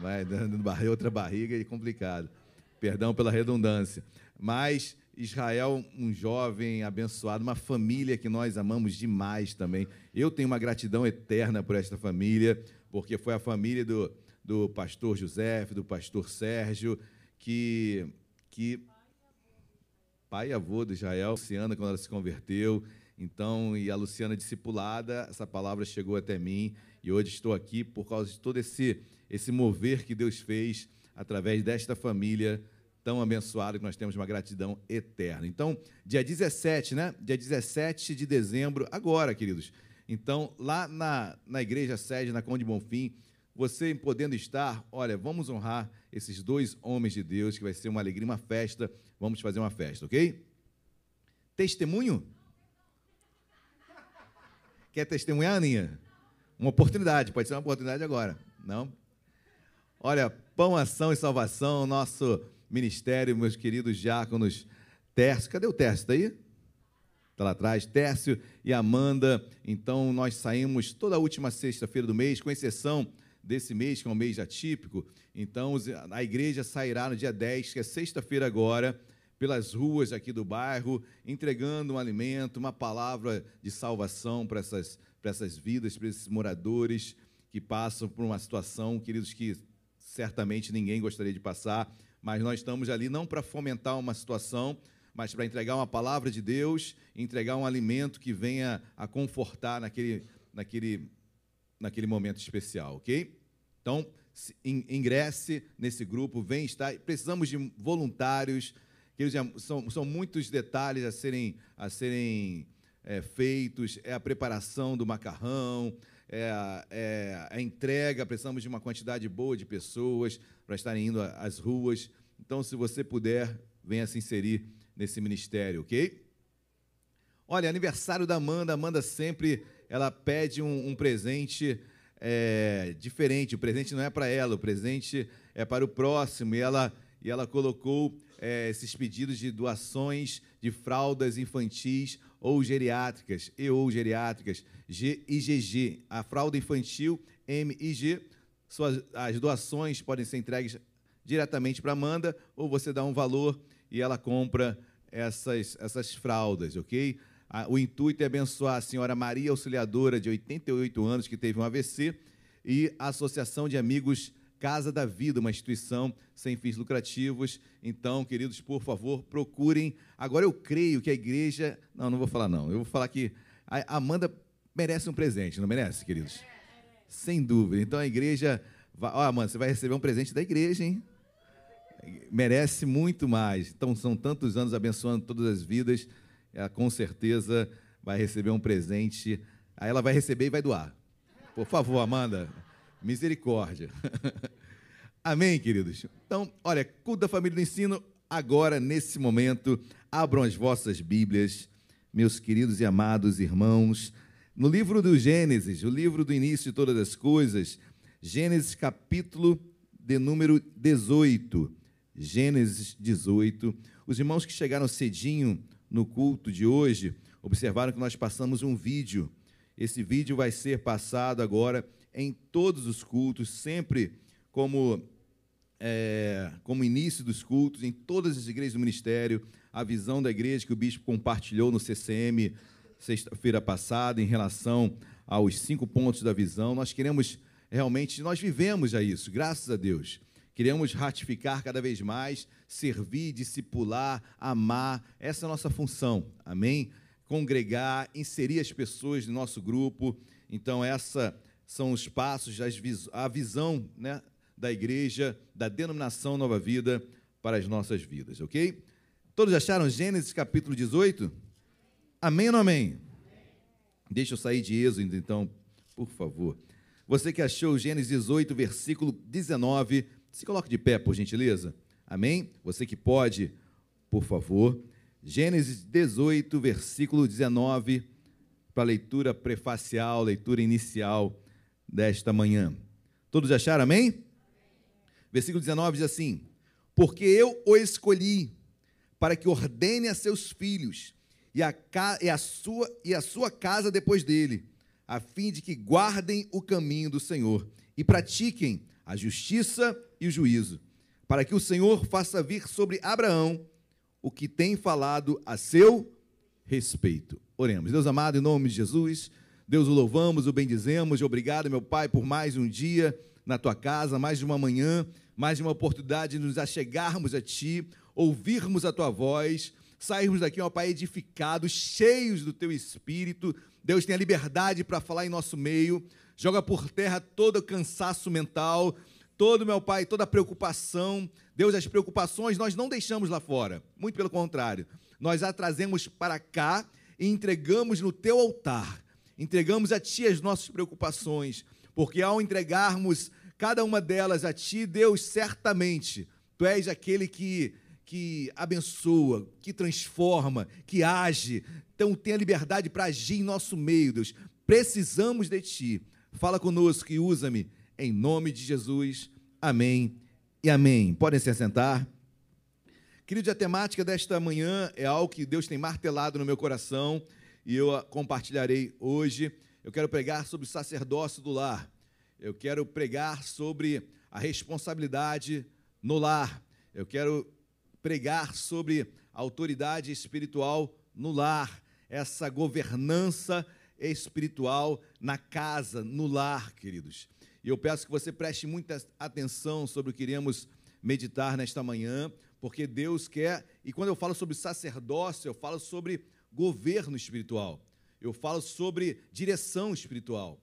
Vai dentro da barriga, outra barriga é complicado. Perdão pela redundância. Mas Israel, um jovem abençoado, uma família que nós amamos demais também. Eu tenho uma gratidão eterna por esta família, porque foi a família do, do pastor José, do pastor Sérgio, que, que pai e avô de Israel, Luciana, quando ela se converteu. Então, e a Luciana discipulada, essa palavra chegou até mim e hoje estou aqui por causa de todo esse, esse mover que Deus fez através desta família tão abençoada que nós temos uma gratidão eterna. Então, dia 17, né? Dia 17 de dezembro, agora, queridos. Então, lá na, na igreja sede, na Conde Bonfim, você podendo estar, olha, vamos honrar esses dois homens de Deus, que vai ser uma alegria, uma festa. Vamos fazer uma festa, ok? Testemunho? Quer testemunhar, Aninha? Uma oportunidade, pode ser uma oportunidade agora. Não? Olha, Pão, Ação e Salvação, nosso ministério, meus queridos diáconos Tércio. Cadê o Tércio? Está aí? Está lá atrás. Tércio e Amanda. Então, nós saímos toda última sexta-feira do mês, com exceção desse mês, que é um mês atípico. Então, a igreja sairá no dia 10, que é sexta-feira agora, pelas ruas aqui do bairro, entregando um alimento, uma palavra de salvação para essas, para essas vidas, para esses moradores que passam por uma situação, queridos, que certamente ninguém gostaria de passar, mas nós estamos ali não para fomentar uma situação, mas para entregar uma palavra de Deus, entregar um alimento que venha a confortar naquele, naquele, naquele momento especial, ok? Então, se- in- ingresse nesse grupo, vem estar. Precisamos de voluntários. É- são, são muitos detalhes a serem, a serem é, feitos. É a preparação do macarrão, é a, é a entrega. Precisamos de uma quantidade boa de pessoas para estarem indo às ruas. Então, se você puder, venha se inserir nesse ministério, ok? Olha, aniversário da Amanda. Amanda sempre ela pede um, um presente é, diferente. O presente não é para ela, o presente é para o próximo. E ela, e ela colocou é, esses pedidos de doações de fraldas infantis ou geriátricas, e ou geriátricas, G e GG. A fralda infantil, M e G. Suas, as doações podem ser entregues diretamente para Amanda ou você dá um valor e ela compra essas, essas fraldas, ok? O intuito é abençoar a senhora Maria Auxiliadora, de 88 anos, que teve um AVC, e a Associação de Amigos Casa da Vida, uma instituição sem fins lucrativos. Então, queridos, por favor, procurem. Agora, eu creio que a igreja. Não, não vou falar, não. Eu vou falar que a Amanda merece um presente, não merece, queridos? Sem dúvida. Então, a igreja. Ó, Amanda, você vai receber um presente da igreja, hein? merece muito mais. Então, são tantos anos abençoando todas as vidas, ela com certeza vai receber um presente. Aí ela vai receber e vai doar. Por favor, Amanda, misericórdia. Amém, queridos? Então, olha, culto da família do ensino, agora, nesse momento, abram as vossas Bíblias, meus queridos e amados irmãos, no livro do Gênesis, o livro do início de todas as coisas, Gênesis capítulo de número 18. Gênesis 18. Os irmãos que chegaram cedinho no culto de hoje observaram que nós passamos um vídeo. Esse vídeo vai ser passado agora em todos os cultos, sempre como é, como início dos cultos, em todas as igrejas do ministério, a visão da igreja que o bispo compartilhou no CCM sexta-feira passada em relação aos cinco pontos da visão. Nós queremos realmente, nós vivemos já isso, graças a Deus. Queremos ratificar cada vez mais, servir, discipular, amar. Essa é a nossa função, amém? Congregar, inserir as pessoas no nosso grupo. Então, essa são os passos, as vis- a visão né, da igreja, da denominação Nova Vida para as nossas vidas, ok? Todos acharam Gênesis capítulo 18? Amém ou não amém? Deixa eu sair de Êxodo, então, por favor. Você que achou Gênesis 18, versículo 19, se coloque de pé, por gentileza. Amém? Você que pode, por favor. Gênesis 18, versículo 19, para a leitura prefacial, leitura inicial desta manhã. Todos acharam, amém? Versículo 19 diz assim: Porque eu o escolhi para que ordene a seus filhos e a, e a sua, e a sua casa depois dele, a fim de que guardem o caminho do Senhor e pratiquem a justiça e o juízo, para que o Senhor faça vir sobre Abraão o que tem falado a seu respeito. Oremos. Deus amado, em nome de Jesus, Deus o louvamos, o bendizemos. Obrigado, meu Pai, por mais um dia na tua casa, mais de uma manhã, mais de uma oportunidade de nos achegarmos a ti, ouvirmos a tua voz, sairmos daqui, ó Pai, edificados, cheios do teu espírito. Deus tem a liberdade para falar em nosso meio. Joga por terra todo o cansaço mental, todo, meu Pai, toda a preocupação. Deus, as preocupações nós não deixamos lá fora. Muito pelo contrário. Nós a trazemos para cá e entregamos no teu altar. Entregamos a ti as nossas preocupações, porque ao entregarmos cada uma delas a ti, Deus, certamente, tu és aquele que que abençoa, que transforma, que age. Então tenha liberdade para agir em nosso meio, Deus. Precisamos de ti. Fala conosco e usa-me em nome de Jesus. Amém e amém. Podem se assentar. Querido, a temática desta manhã é algo que Deus tem martelado no meu coração e eu a compartilharei hoje. Eu quero pregar sobre o sacerdócio do lar. Eu quero pregar sobre a responsabilidade no lar. Eu quero pregar sobre a autoridade espiritual no lar, essa governança espiritual na casa, no lar, queridos. E eu peço que você preste muita atenção sobre o que iremos meditar nesta manhã, porque Deus quer, e quando eu falo sobre sacerdócio, eu falo sobre governo espiritual, eu falo sobre direção espiritual.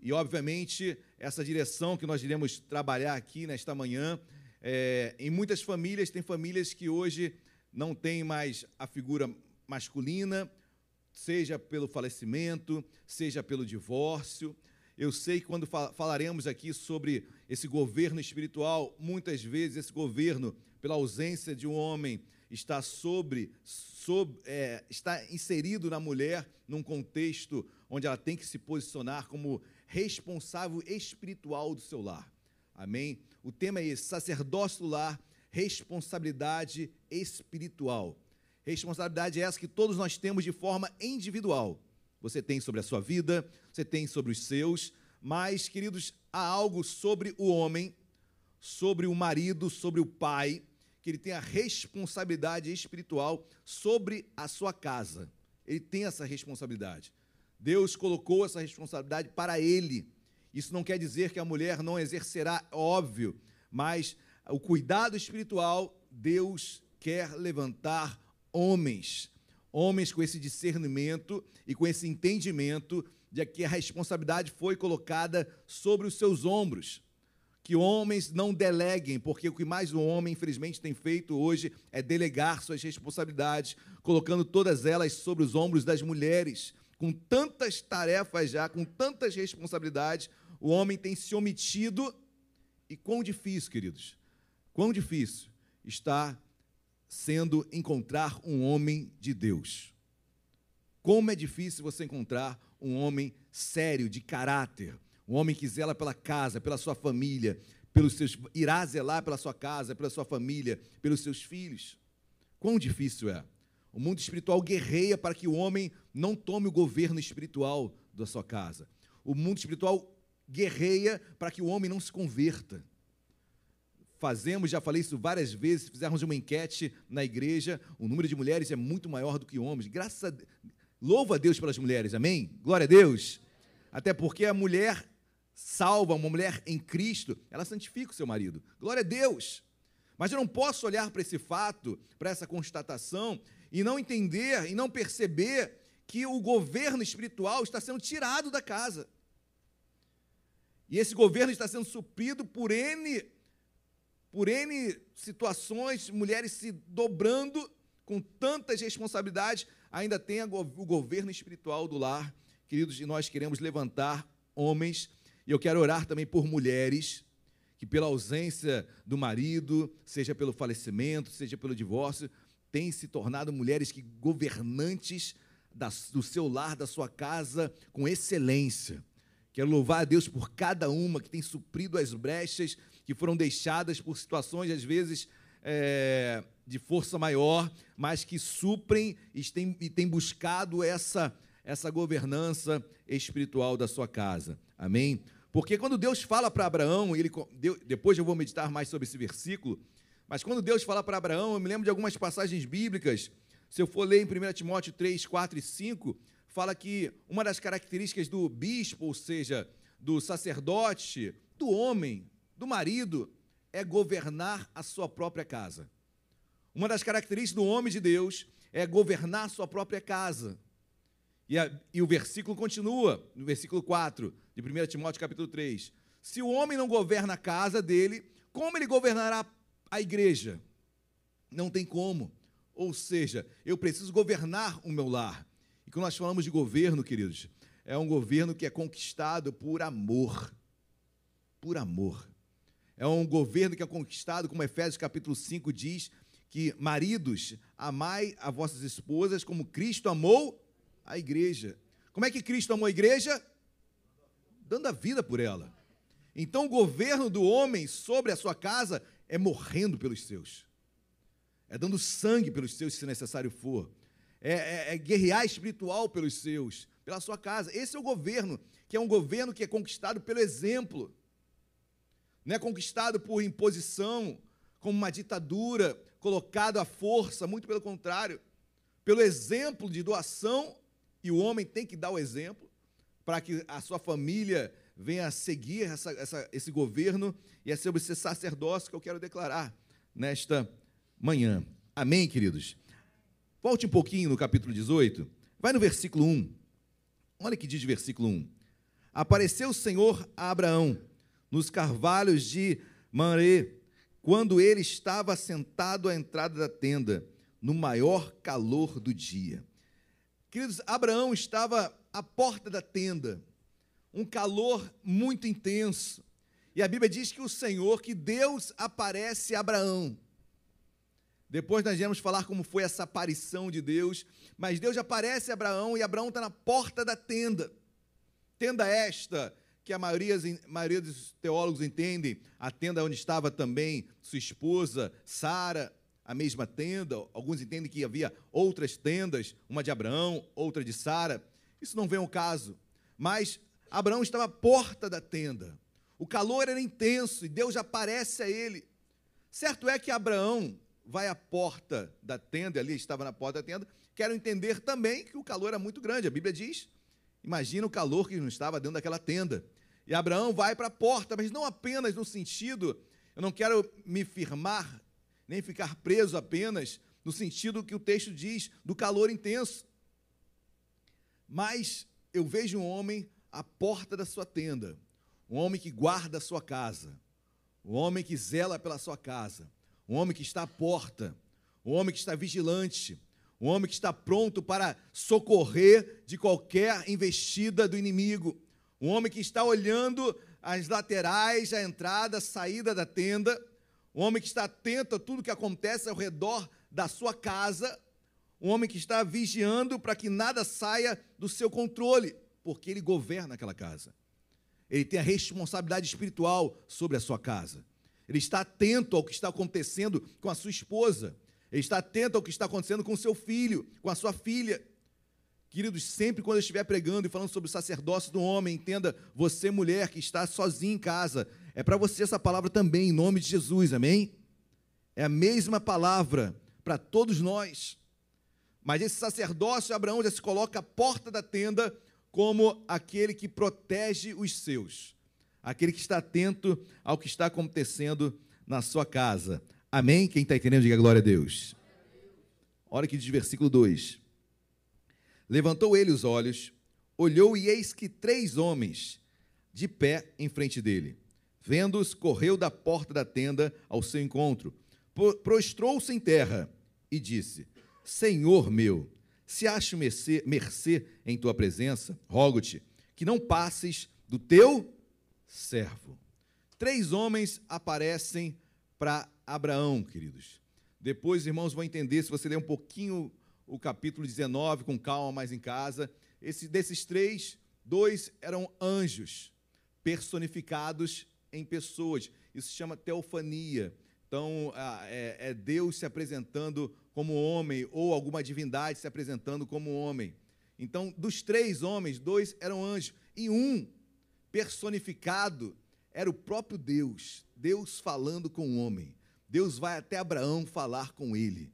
E, obviamente, essa direção que nós iremos trabalhar aqui nesta manhã, é, em muitas famílias, tem famílias que hoje não têm mais a figura masculina, seja pelo falecimento, seja pelo divórcio. Eu sei que quando falaremos aqui sobre esse governo espiritual, muitas vezes esse governo, pela ausência de um homem, está sobre, sobre é, está inserido na mulher num contexto onde ela tem que se posicionar como responsável espiritual do seu lar. Amém? O tema é esse: sacerdócio do lar, responsabilidade espiritual. Responsabilidade é essa que todos nós temos de forma individual. Você tem sobre a sua vida, você tem sobre os seus, mas, queridos, há algo sobre o homem, sobre o marido, sobre o pai, que ele tem a responsabilidade espiritual sobre a sua casa. Ele tem essa responsabilidade. Deus colocou essa responsabilidade para ele. Isso não quer dizer que a mulher não exercerá, óbvio, mas o cuidado espiritual, Deus quer levantar homens, homens com esse discernimento e com esse entendimento de que a responsabilidade foi colocada sobre os seus ombros. Que homens não deleguem, porque o que mais o homem, infelizmente, tem feito hoje é delegar suas responsabilidades, colocando todas elas sobre os ombros das mulheres. Com tantas tarefas já, com tantas responsabilidades, o homem tem se omitido. E quão difícil, queridos, quão difícil está sendo encontrar um homem de Deus. Como é difícil você encontrar um homem sério, de caráter, um homem que zela pela casa, pela sua família, pelos seus irá zelar pela sua casa, pela sua família, pelos seus filhos. Quão difícil é. O mundo espiritual guerreia para que o homem não tome o governo espiritual da sua casa. O mundo espiritual guerreia para que o homem não se converta fazemos, já falei isso várias vezes, fizermos uma enquete na igreja, o número de mulheres é muito maior do que homens. Graças a Deus, louva a Deus pelas mulheres, amém? Glória a Deus. Até porque a mulher salva, uma mulher em Cristo, ela santifica o seu marido. Glória a Deus. Mas eu não posso olhar para esse fato, para essa constatação, e não entender e não perceber que o governo espiritual está sendo tirado da casa. E esse governo está sendo suprido por N por N situações, mulheres se dobrando com tantas responsabilidades, ainda tem o governo espiritual do lar. Queridos, e nós queremos levantar homens, e eu quero orar também por mulheres, que pela ausência do marido, seja pelo falecimento, seja pelo divórcio, têm se tornado mulheres que governantes do seu lar, da sua casa, com excelência. Quero louvar a Deus por cada uma que tem suprido as brechas que foram deixadas por situações, às vezes, é, de força maior, mas que suprem e têm, e têm buscado essa, essa governança espiritual da sua casa. Amém? Porque quando Deus fala para Abraão, ele, depois eu vou meditar mais sobre esse versículo, mas quando Deus fala para Abraão, eu me lembro de algumas passagens bíblicas, se eu for ler em 1 Timóteo 3, 4 e 5, fala que uma das características do bispo, ou seja, do sacerdote, do homem, do marido é governar a sua própria casa. Uma das características do homem de Deus é governar a sua própria casa. E, a, e, o versículo continua, no versículo 4 de 1 Timóteo capítulo 3. Se o homem não governa a casa dele, como ele governará a igreja? Não tem como. Ou seja, eu preciso governar o meu lar. E quando nós falamos de governo, queridos, é um governo que é conquistado por amor. Por amor. É um governo que é conquistado, como Efésios capítulo 5 diz, que maridos, amai a vossas esposas como Cristo amou a igreja. Como é que Cristo amou a igreja? Dando a vida por ela. Então o governo do homem sobre a sua casa é morrendo pelos seus. É dando sangue pelos seus, se necessário for. É, é, é guerrear espiritual pelos seus, pela sua casa. Esse é o governo, que é um governo que é conquistado pelo exemplo não é conquistado por imposição, como uma ditadura, colocado à força, muito pelo contrário, pelo exemplo de doação, e o homem tem que dar o exemplo para que a sua família venha seguir essa, essa, esse governo, e é sobre esse sacerdócio que eu quero declarar nesta manhã. Amém, queridos? Volte um pouquinho no capítulo 18, vai no versículo 1. Olha o que diz o versículo 1. Apareceu o Senhor a Abraão nos carvalhos de Manrê, quando ele estava sentado à entrada da tenda, no maior calor do dia. Queridos, Abraão estava à porta da tenda, um calor muito intenso. E a Bíblia diz que o Senhor, que Deus aparece a Abraão. Depois nós vamos falar como foi essa aparição de Deus, mas Deus aparece a Abraão e Abraão está na porta da tenda. Tenda esta, que a maioria, maioria dos teólogos entendem, a tenda onde estava também sua esposa, Sara, a mesma tenda. Alguns entendem que havia outras tendas, uma de Abraão, outra de Sara. Isso não vem ao caso. Mas Abraão estava à porta da tenda. O calor era intenso e Deus aparece a ele. Certo é que Abraão vai à porta da tenda, ali estava na porta da tenda. Quero entender também que o calor era muito grande. A Bíblia diz: imagina o calor que não estava dentro daquela tenda. E Abraão vai para a porta, mas não apenas no sentido, eu não quero me firmar, nem ficar preso apenas no sentido que o texto diz, do calor intenso. Mas eu vejo um homem à porta da sua tenda, um homem que guarda a sua casa, um homem que zela pela sua casa, um homem que está à porta, um homem que está vigilante, um homem que está pronto para socorrer de qualquer investida do inimigo, um homem que está olhando as laterais, a entrada, a saída da tenda, um homem que está atento a tudo que acontece ao redor da sua casa, um homem que está vigiando para que nada saia do seu controle, porque ele governa aquela casa. Ele tem a responsabilidade espiritual sobre a sua casa. Ele está atento ao que está acontecendo com a sua esposa. Ele está atento ao que está acontecendo com o seu filho, com a sua filha. Queridos, sempre quando eu estiver pregando e falando sobre o sacerdócio do homem, entenda, você, mulher que está sozinha em casa, é para você essa palavra também, em nome de Jesus, amém? É a mesma palavra para todos nós. Mas esse sacerdócio, Abraão já se coloca à porta da tenda como aquele que protege os seus, aquele que está atento ao que está acontecendo na sua casa. Amém? Quem está entendendo, diga glória a Deus. Olha que diz versículo 2. Levantou ele os olhos, olhou e eis que três homens de pé em frente dele. Vendo-os, correu da porta da tenda ao seu encontro, prostrou-se em terra e disse: Senhor meu, se acho mercê, mercê em tua presença, rogo-te que não passes do teu servo. Três homens aparecem para Abraão, queridos. Depois, irmãos, vão entender, se você ler um pouquinho o capítulo 19 com calma mais em casa. Esse, desses três, dois eram anjos personificados em pessoas. Isso se chama teofania. Então, é, é Deus se apresentando como homem ou alguma divindade se apresentando como homem. Então, dos três homens, dois eram anjos e um personificado era o próprio Deus. Deus falando com o homem. Deus vai até Abraão falar com ele.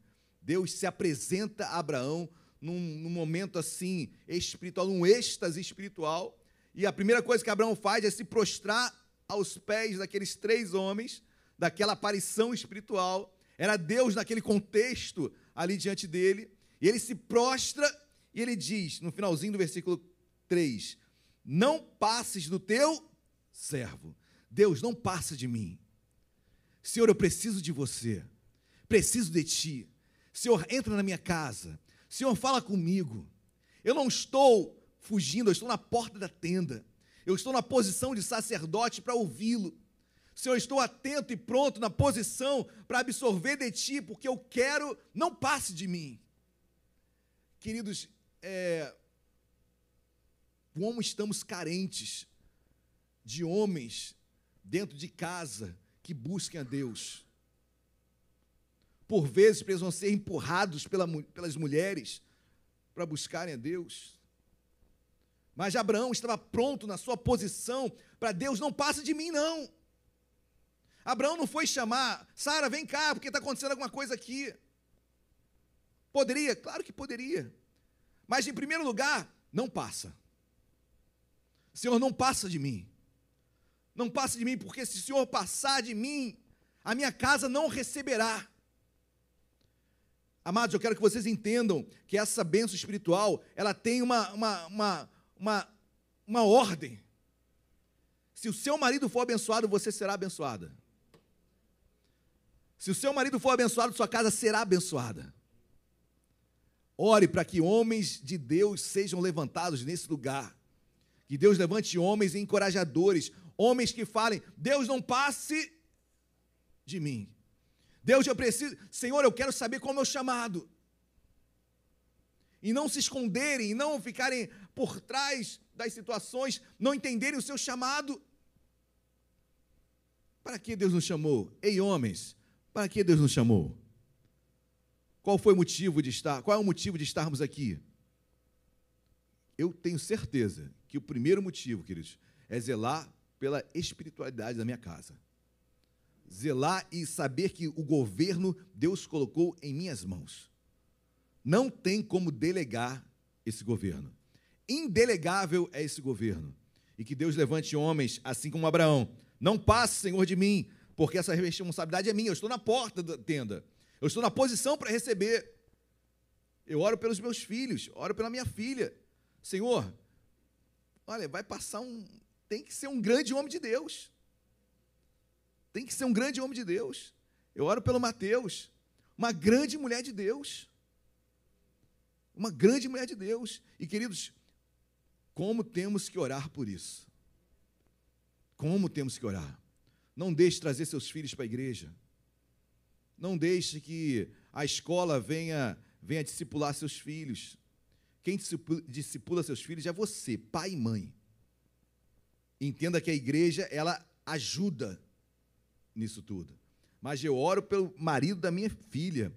Deus se apresenta a Abraão num, num, momento assim espiritual, num êxtase espiritual. E a primeira coisa que Abraão faz é se prostrar aos pés daqueles três homens, daquela aparição espiritual. Era Deus naquele contexto ali diante dele. E ele se prostra e ele diz, no finalzinho do versículo 3: Não passes do teu servo. Deus, não passa de mim. Senhor, eu preciso de você. Preciso de ti. Senhor, entra na minha casa. Senhor, fala comigo. Eu não estou fugindo, eu estou na porta da tenda. Eu estou na posição de sacerdote para ouvi-lo. Senhor, estou atento e pronto na posição para absorver de ti, porque eu quero, não passe de mim. Queridos, é, como estamos carentes de homens dentro de casa que busquem a Deus por vezes precisam ser empurrados pela, pelas mulheres para buscarem a Deus. Mas Abraão estava pronto na sua posição para Deus, não passa de mim, não. Abraão não foi chamar, Sara, vem cá, porque está acontecendo alguma coisa aqui. Poderia? Claro que poderia. Mas, em primeiro lugar, não passa. Senhor, não passa de mim. Não passa de mim, porque se o Senhor passar de mim, a minha casa não receberá. Amados, eu quero que vocês entendam que essa bênção espiritual, ela tem uma, uma, uma, uma, uma ordem. Se o seu marido for abençoado, você será abençoada. Se o seu marido for abençoado, sua casa será abençoada. Ore para que homens de Deus sejam levantados nesse lugar. Que Deus levante homens encorajadores, homens que falem: Deus não passe de mim. Deus, eu preciso, Senhor, eu quero saber qual é o meu chamado. E não se esconderem, e não ficarem por trás das situações, não entenderem o seu chamado. Para que Deus nos chamou? Ei, homens, para que Deus nos chamou? Qual foi o motivo de estar? Qual é o motivo de estarmos aqui? Eu tenho certeza que o primeiro motivo, queridos, é zelar pela espiritualidade da minha casa. Zelar e saber que o governo Deus colocou em minhas mãos. Não tem como delegar esse governo. Indelegável é esse governo. E que Deus levante homens, assim como Abraão. Não passe, Senhor, de mim, porque essa responsabilidade é minha. Eu estou na porta da tenda. Eu estou na posição para receber. Eu oro pelos meus filhos, oro pela minha filha. Senhor, olha, vai passar um. Tem que ser um grande homem de Deus. Tem que ser um grande homem de Deus. Eu oro pelo Mateus, uma grande mulher de Deus. Uma grande mulher de Deus. E queridos, como temos que orar por isso? Como temos que orar? Não deixe trazer seus filhos para a igreja. Não deixe que a escola venha, venha discipular seus filhos. Quem discipula seus filhos é você, pai e mãe. Entenda que a igreja, ela ajuda nisso tudo. Mas eu oro pelo marido da minha filha.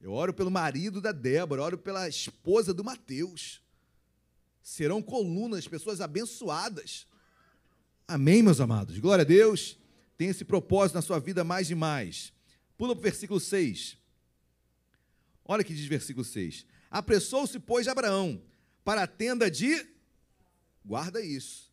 Eu oro pelo marido da Débora, oro pela esposa do Mateus. Serão colunas, pessoas abençoadas. Amém, meus amados. Glória a Deus. Tem esse propósito na sua vida mais e mais. Pula para o versículo 6. Olha que diz o versículo 6. Apressou-se, pois, Abraão para a tenda de. Guarda isso.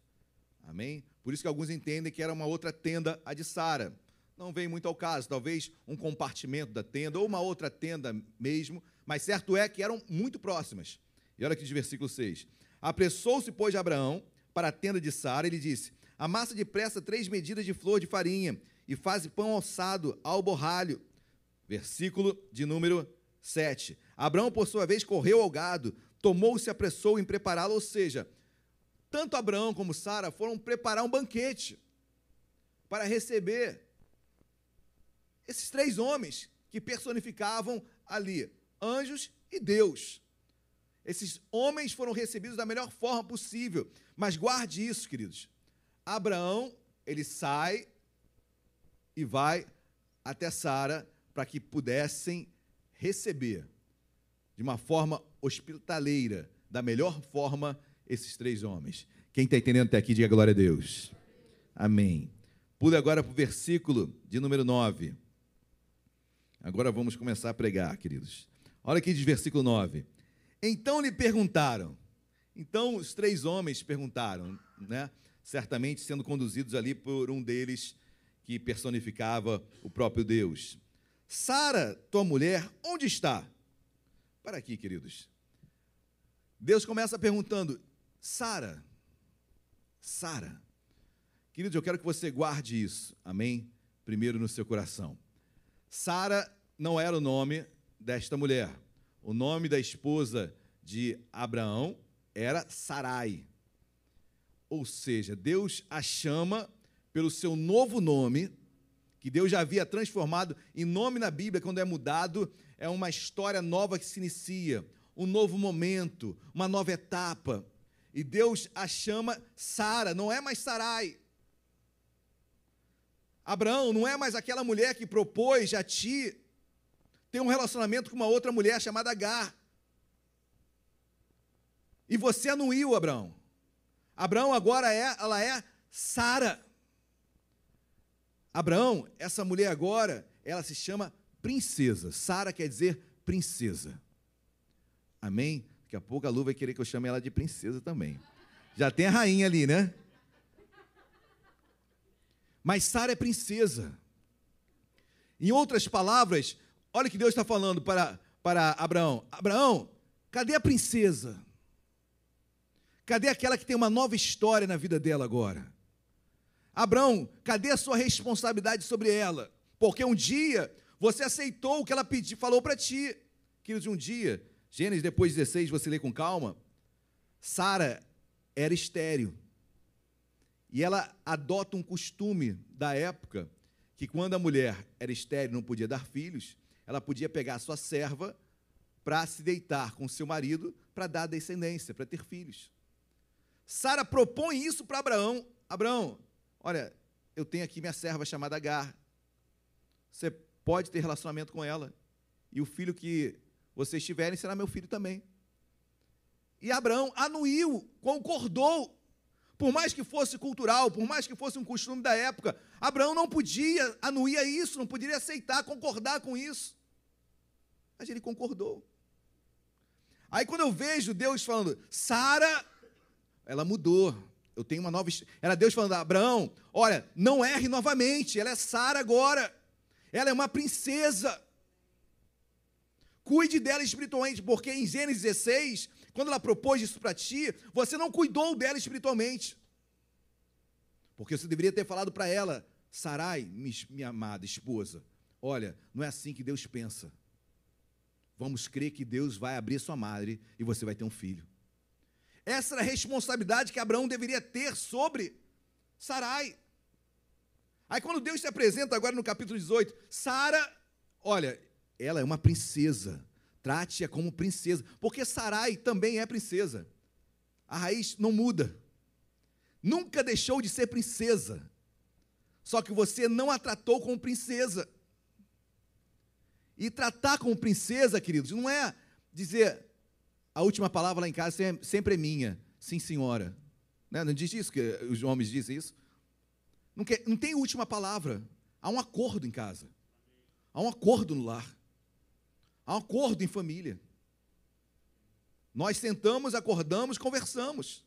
Amém? Por isso que alguns entendem que era uma outra tenda, a de Sara. Não vem muito ao caso, talvez um compartimento da tenda ou uma outra tenda mesmo, mas certo é que eram muito próximas. E olha aqui de versículo 6. Apressou-se, pois, Abraão para a tenda de Sara, e lhe disse: Amassa depressa três medidas de flor de farinha e faz pão alçado ao borralho. Versículo de número 7. Abraão, por sua vez, correu ao gado, tomou-se e apressou em prepará-lo, ou seja, tanto Abraão como Sara foram preparar um banquete para receber esses três homens que personificavam ali anjos e Deus. Esses homens foram recebidos da melhor forma possível, mas guarde isso, queridos. Abraão, ele sai e vai até Sara para que pudessem receber de uma forma hospitaleira, da melhor forma, esses três homens. Quem está entendendo até aqui, diga glória a Deus. Amém. Pule agora para o versículo de número 9. Agora vamos começar a pregar, queridos. Olha aqui diz versículo 9. Então lhe perguntaram. Então os três homens perguntaram, né? Certamente sendo conduzidos ali por um deles que personificava o próprio Deus. Sara, tua mulher, onde está? Para aqui, queridos. Deus começa perguntando: Sara, Sara. Queridos, eu quero que você guarde isso, amém? Primeiro no seu coração. Sara não era o nome desta mulher. O nome da esposa de Abraão era Sarai. Ou seja, Deus a chama pelo seu novo nome, que Deus já havia transformado em nome na Bíblia, quando é mudado, é uma história nova que se inicia, um novo momento, uma nova etapa. E Deus a chama Sara, não é mais Sarai. Abraão não é mais aquela mulher que propôs a ti ter um relacionamento com uma outra mulher chamada Agar. E você anuiu, Abraão. Abraão agora é, ela é Sara. Abraão, essa mulher agora, ela se chama princesa. Sara quer dizer princesa. Amém? Daqui a pouco a Lu vai querer que eu chame ela de princesa também. Já tem a rainha ali, né? Mas Sara é princesa. Em outras palavras, olha o que Deus está falando para, para Abraão: Abraão, cadê a princesa? Cadê aquela que tem uma nova história na vida dela agora? Abraão, cadê a sua responsabilidade sobre ela? Porque um dia você aceitou o que ela pediu, falou para ti. Queridos, um dia, Gênesis depois 16, você lê com calma. Sara era estéril. E ela adota um costume da época que quando a mulher era estéril, não podia dar filhos, ela podia pegar sua serva para se deitar com seu marido para dar descendência, para ter filhos. Sara propõe isso para Abraão. Abraão, olha, eu tenho aqui minha serva chamada Agar. Você pode ter relacionamento com ela. E o filho que vocês tiverem será meu filho também. E Abraão anuiu, concordou. Por mais que fosse cultural, por mais que fosse um costume da época, Abraão não podia anuir isso, não poderia aceitar, concordar com isso. Mas ele concordou. Aí quando eu vejo Deus falando, Sara, ela mudou. Eu tenho uma nova. Era Deus falando, Abraão, olha, não erre novamente, ela é Sara agora. Ela é uma princesa. Cuide dela espiritualmente, porque em Gênesis 16, quando ela propôs isso para ti, você não cuidou dela espiritualmente. Porque você deveria ter falado para ela, Sarai, minha amada esposa, olha, não é assim que Deus pensa. Vamos crer que Deus vai abrir sua madre e você vai ter um filho. Essa era a responsabilidade que Abraão deveria ter sobre Sarai. Aí quando Deus se apresenta agora no capítulo 18, Sara, olha, ela é uma princesa. Trate-a como princesa, porque Sarai também é princesa. A raiz não muda. Nunca deixou de ser princesa. Só que você não a tratou como princesa. E tratar como princesa, queridos, não é dizer a última palavra lá em casa sempre é minha. Sim, senhora. Né? Não diz isso, que os homens dizem isso. Não, quer, não tem última palavra. Há um acordo em casa. Há um acordo no lar. Há um acordo em família. Nós sentamos, acordamos, conversamos.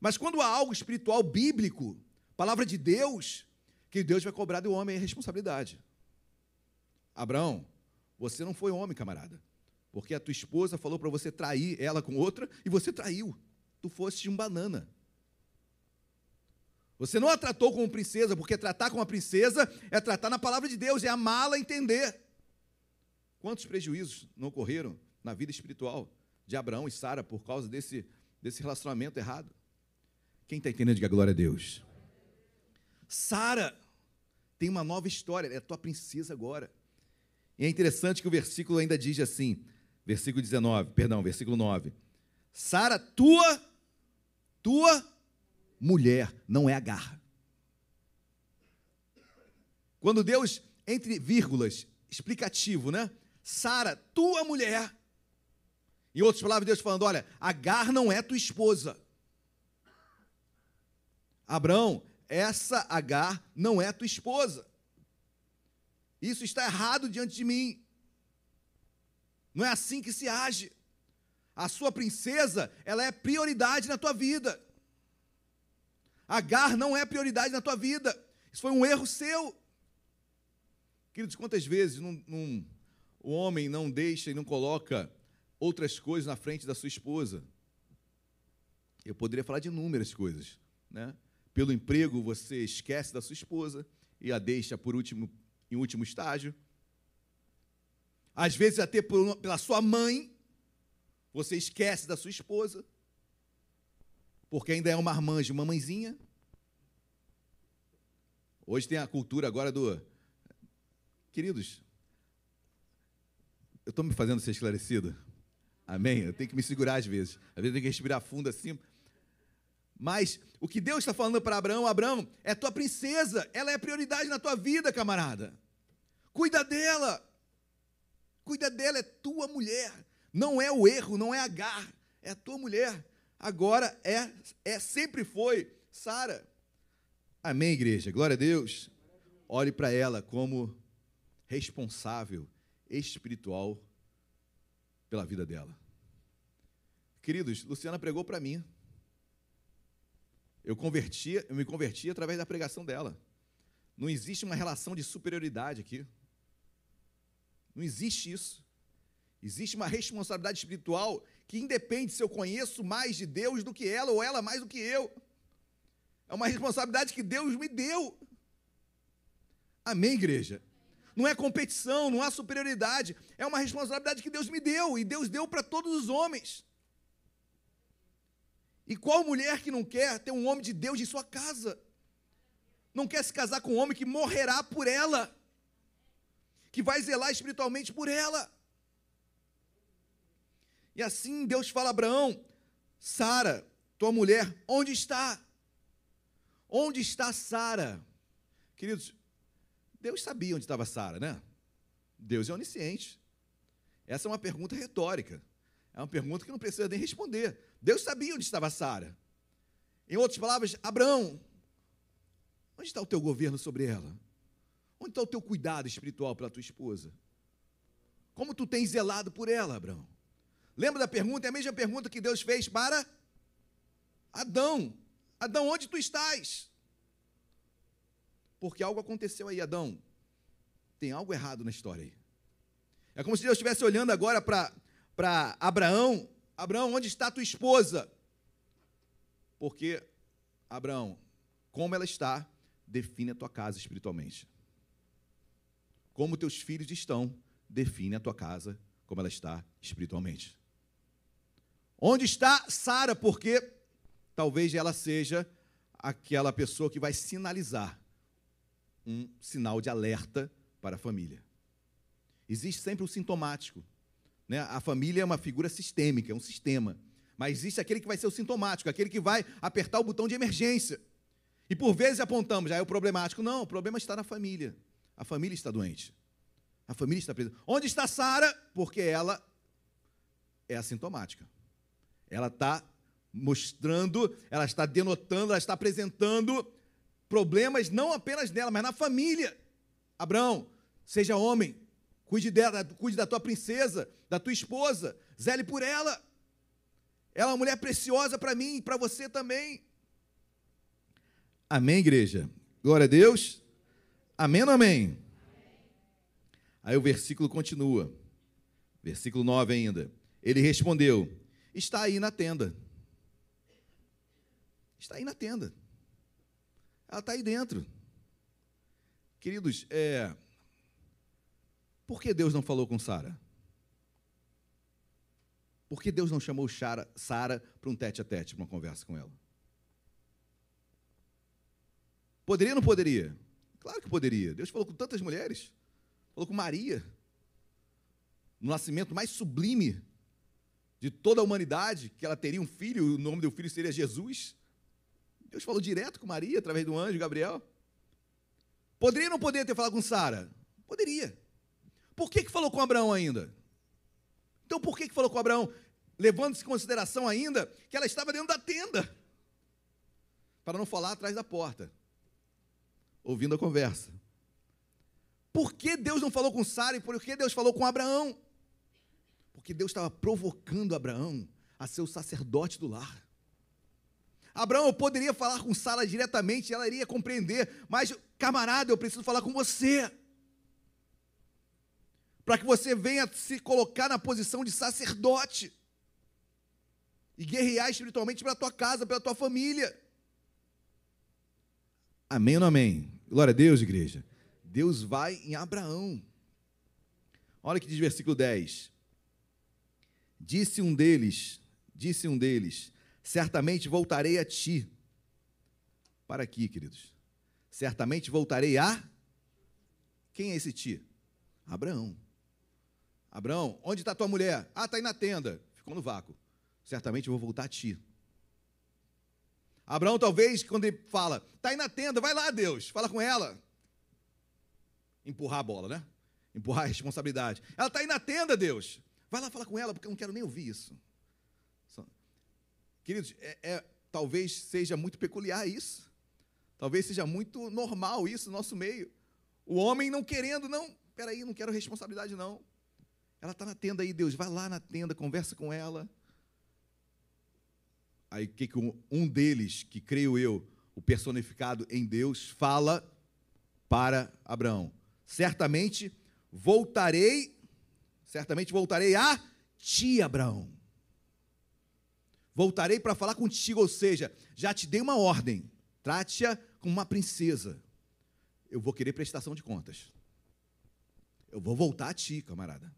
Mas quando há algo espiritual bíblico, palavra de Deus, que Deus vai cobrar do homem a responsabilidade. Abraão, você não foi homem, camarada. Porque a tua esposa falou para você trair ela com outra e você traiu. Tu foste um banana. Você não a tratou como princesa, porque tratar como uma princesa é tratar na palavra de Deus, é amá-la entender. Quantos prejuízos não ocorreram na vida espiritual de Abraão e Sara por causa desse, desse relacionamento errado? Quem está entendendo, diga glória a Deus. Sara tem uma nova história, é tua princesa agora. E é interessante que o versículo ainda diz assim: versículo 19, perdão, versículo 9. Sara, tua, tua mulher, não é Agar. Quando Deus, entre vírgulas, explicativo, né? Sara, tua mulher. Em outras palavras, Deus falando: olha, Agar não é tua esposa. Abraão, essa Agar não é tua esposa. Isso está errado diante de mim. Não é assim que se age. A sua princesa, ela é prioridade na tua vida. Agar não é prioridade na tua vida. Isso foi um erro seu. Queridos, quantas vezes num, num, o homem não deixa e não coloca outras coisas na frente da sua esposa? Eu poderia falar de inúmeras coisas. Né? Pelo emprego, você esquece da sua esposa e a deixa por último, em último estágio às vezes até por, pela sua mãe, você esquece da sua esposa, porque ainda é uma armanja, uma mãezinha. Hoje tem a cultura agora do. Queridos, eu estou me fazendo ser esclarecido. Amém? Eu tenho que me segurar às vezes. Às vezes eu tenho que respirar fundo assim. Mas o que Deus está falando para Abraão, Abraão, é tua princesa, ela é prioridade na tua vida, camarada. Cuida dela. Cuida dela, é tua mulher. Não é o erro, não é Agar, é tua mulher. Agora é, é sempre foi Sara. Amém, igreja. Glória a Deus. olhe para ela como responsável espiritual pela vida dela. Queridos, Luciana pregou para mim. Eu converti, eu me converti através da pregação dela. Não existe uma relação de superioridade aqui. Não existe isso. Existe uma responsabilidade espiritual que independe se eu conheço mais de Deus do que ela ou ela mais do que eu. É uma responsabilidade que Deus me deu. Amém, igreja? Não é competição, não há superioridade. É uma responsabilidade que Deus me deu e Deus deu para todos os homens. E qual mulher que não quer ter um homem de Deus em sua casa? Não quer se casar com um homem que morrerá por ela, que vai zelar espiritualmente por ela. E assim Deus fala a Abraão: Sara, tua mulher, onde está? Onde está Sara? Queridos, Deus sabia onde estava Sara, né? Deus é onisciente. Essa é uma pergunta retórica. É uma pergunta que não precisa nem responder. Deus sabia onde estava Sara. Em outras palavras, Abraão, onde está o teu governo sobre ela? Onde está o teu cuidado espiritual pela tua esposa? Como tu tens zelado por ela, Abraão? Lembra da pergunta? É a mesma pergunta que Deus fez para Adão. Adão, onde tu estás? Porque algo aconteceu aí, Adão. Tem algo errado na história aí. É como se Deus estivesse olhando agora para Abraão. Abraão, onde está tua esposa? Porque, Abraão, como ela está, define a tua casa espiritualmente. Como teus filhos estão, define a tua casa, como ela está espiritualmente. Onde está Sara? Porque talvez ela seja aquela pessoa que vai sinalizar um sinal de alerta para a família. Existe sempre o sintomático. Né? A família é uma figura sistêmica, é um sistema. Mas existe aquele que vai ser o sintomático, aquele que vai apertar o botão de emergência. E por vezes apontamos, já é o problemático. Não, o problema está na família. A família está doente. A família está presa. Onde está Sara? Porque ela é assintomática. Ela está mostrando, ela está denotando, ela está apresentando problemas não apenas nela, mas na família. Abraão, seja homem, cuide dela, cuide da tua princesa, da tua esposa, zele por ela. Ela é uma mulher preciosa para mim e para você também. Amém, igreja? Glória a Deus. Amém ou amém? Aí o versículo continua. Versículo 9 ainda. Ele respondeu: Está aí na tenda. Está aí na tenda. Ela está aí dentro. Queridos, é... por que Deus não falou com Sara? Por que Deus não chamou Sara para um tete a tete, para uma conversa com ela? Poderia ou não poderia? Claro que poderia. Deus falou com tantas mulheres. Falou com Maria. No nascimento mais sublime de toda a humanidade, que ela teria um filho, o nome do filho seria Jesus. Deus falou direto com Maria, através do anjo Gabriel. Poderia ou não poderia ter falado com Sara? Poderia. Por que, que falou com Abraão ainda? Então por que, que falou com Abraão? Levando-se em consideração ainda que ela estava dentro da tenda. Para não falar atrás da porta. Ouvindo a conversa. Por que Deus não falou com Sara e por que Deus falou com Abraão? Porque Deus estava provocando Abraão a ser o sacerdote do lar. Abraão, poderia falar com Sara diretamente, ela iria compreender, mas, camarada, eu preciso falar com você. Para que você venha se colocar na posição de sacerdote e guerrear espiritualmente pela tua casa, pela tua família. Amém ou não amém? Glória a Deus, igreja. Deus vai em Abraão. Olha que diz versículo 10. Disse um deles, disse um deles, certamente voltarei a ti. Para aqui, queridos. Certamente voltarei a. Quem é esse ti? Abraão. Abraão, onde está tua mulher? Ah, está aí na tenda. Ficou no vácuo. Certamente vou voltar a ti. Abraão, talvez, quando ele fala, está aí na tenda, vai lá, Deus, fala com ela. Empurrar a bola, né? Empurrar a responsabilidade. Ela está aí na tenda, Deus. Vai lá falar com ela, porque eu não quero nem ouvir isso. Queridos, é, é, talvez seja muito peculiar isso. Talvez seja muito normal isso no nosso meio. O homem não querendo, não, peraí, não quero responsabilidade, não. Ela está na tenda aí, Deus, vai lá na tenda, conversa com ela. Aí que, que um, deles, que creio eu, o personificado em Deus, fala para Abraão: certamente voltarei, certamente voltarei a ti, Abraão. Voltarei para falar contigo, ou seja, já te dei uma ordem, trate-a como uma princesa. Eu vou querer prestação de contas. Eu vou voltar a ti, camarada.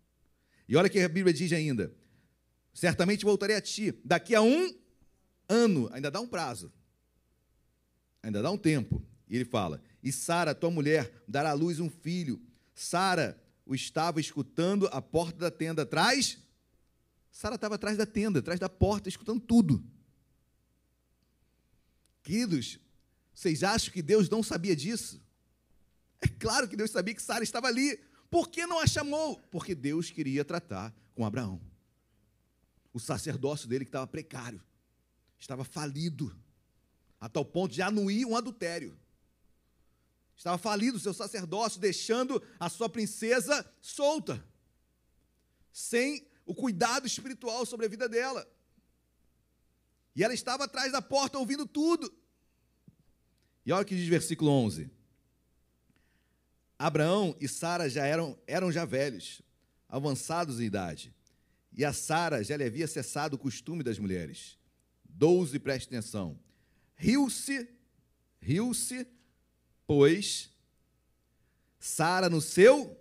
E olha que a Bíblia diz ainda: certamente voltarei a ti, daqui a um ano, ainda dá um prazo, ainda dá um tempo. E ele fala: E Sara, tua mulher, dará à luz um filho. Sara o estava escutando a porta da tenda atrás. Sara estava atrás da tenda, atrás da porta, escutando tudo. Queridos, vocês acham que Deus não sabia disso? É claro que Deus sabia que Sara estava ali. Por que não a chamou? Porque Deus queria tratar com Abraão. O sacerdócio dele que estava precário, estava falido, a tal ponto de anuir um adultério. Estava falido o seu sacerdócio, deixando a sua princesa solta, sem o cuidado espiritual sobre a vida dela. E ela estava atrás da porta ouvindo tudo. E olha o que diz versículo 11. Abraão e Sara já eram, eram já velhos, avançados em idade. E a Sara já lhe havia cessado o costume das mulheres. 12, preste atenção. Riu-se, riu-se, pois Sara no seu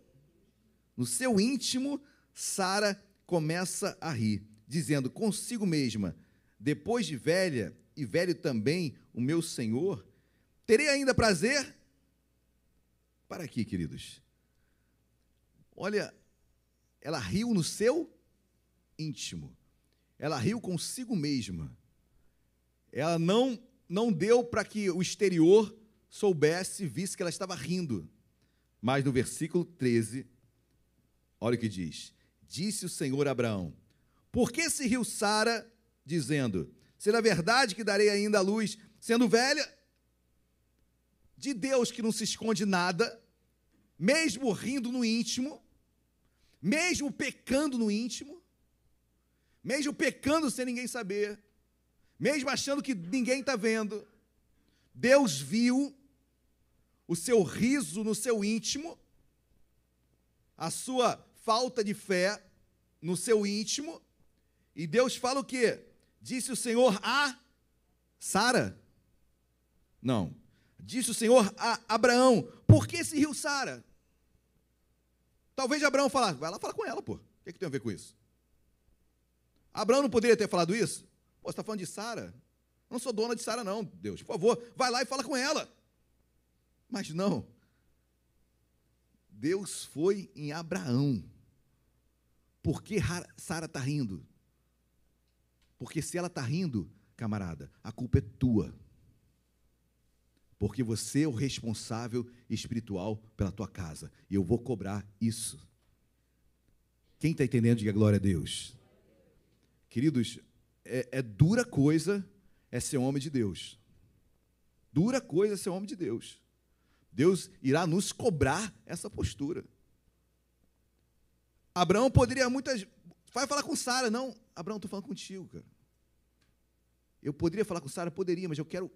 no seu íntimo, Sara começa a rir, dizendo consigo mesma: depois de velha e velho também o meu senhor, terei ainda prazer? Para aqui, queridos. Olha, ela riu no seu íntimo. Ela riu consigo mesma. Ela não não deu para que o exterior soubesse, visse que ela estava rindo. Mas no versículo 13, olha o que diz: Disse o Senhor a Abraão: Por que se riu Sara, dizendo: Será verdade que darei ainda a luz, sendo velha? De Deus que não se esconde nada, mesmo rindo no íntimo, mesmo pecando no íntimo, mesmo pecando sem ninguém saber, mesmo achando que ninguém está vendo, Deus viu o seu riso no seu íntimo, a sua falta de fé no seu íntimo, e Deus fala o quê? Disse o Senhor a Sara? Não. Disse o Senhor a Abraão: Por que se riu Sara? Talvez Abraão falasse, vai lá falar com ela, pô. O que, que tem a ver com isso? Abraão não poderia ter falado isso? Pô, você está falando de Sara? Eu não sou dona de Sara, não, Deus. Por favor, vai lá e fala com ela. Mas não. Deus foi em Abraão. Por que Sara está rindo? Porque se ela está rindo, camarada, a culpa é tua. Porque você é o responsável espiritual pela tua casa. E eu vou cobrar isso. Quem está entendendo, diga glória a Deus. Queridos, é, é dura coisa é ser homem de Deus. Dura coisa é ser homem de Deus. Deus irá nos cobrar essa postura. Abraão poderia muitas. Vai falar com Sara, não. Abraão, estou falando contigo, cara. Eu poderia falar com Sara? Poderia, mas eu quero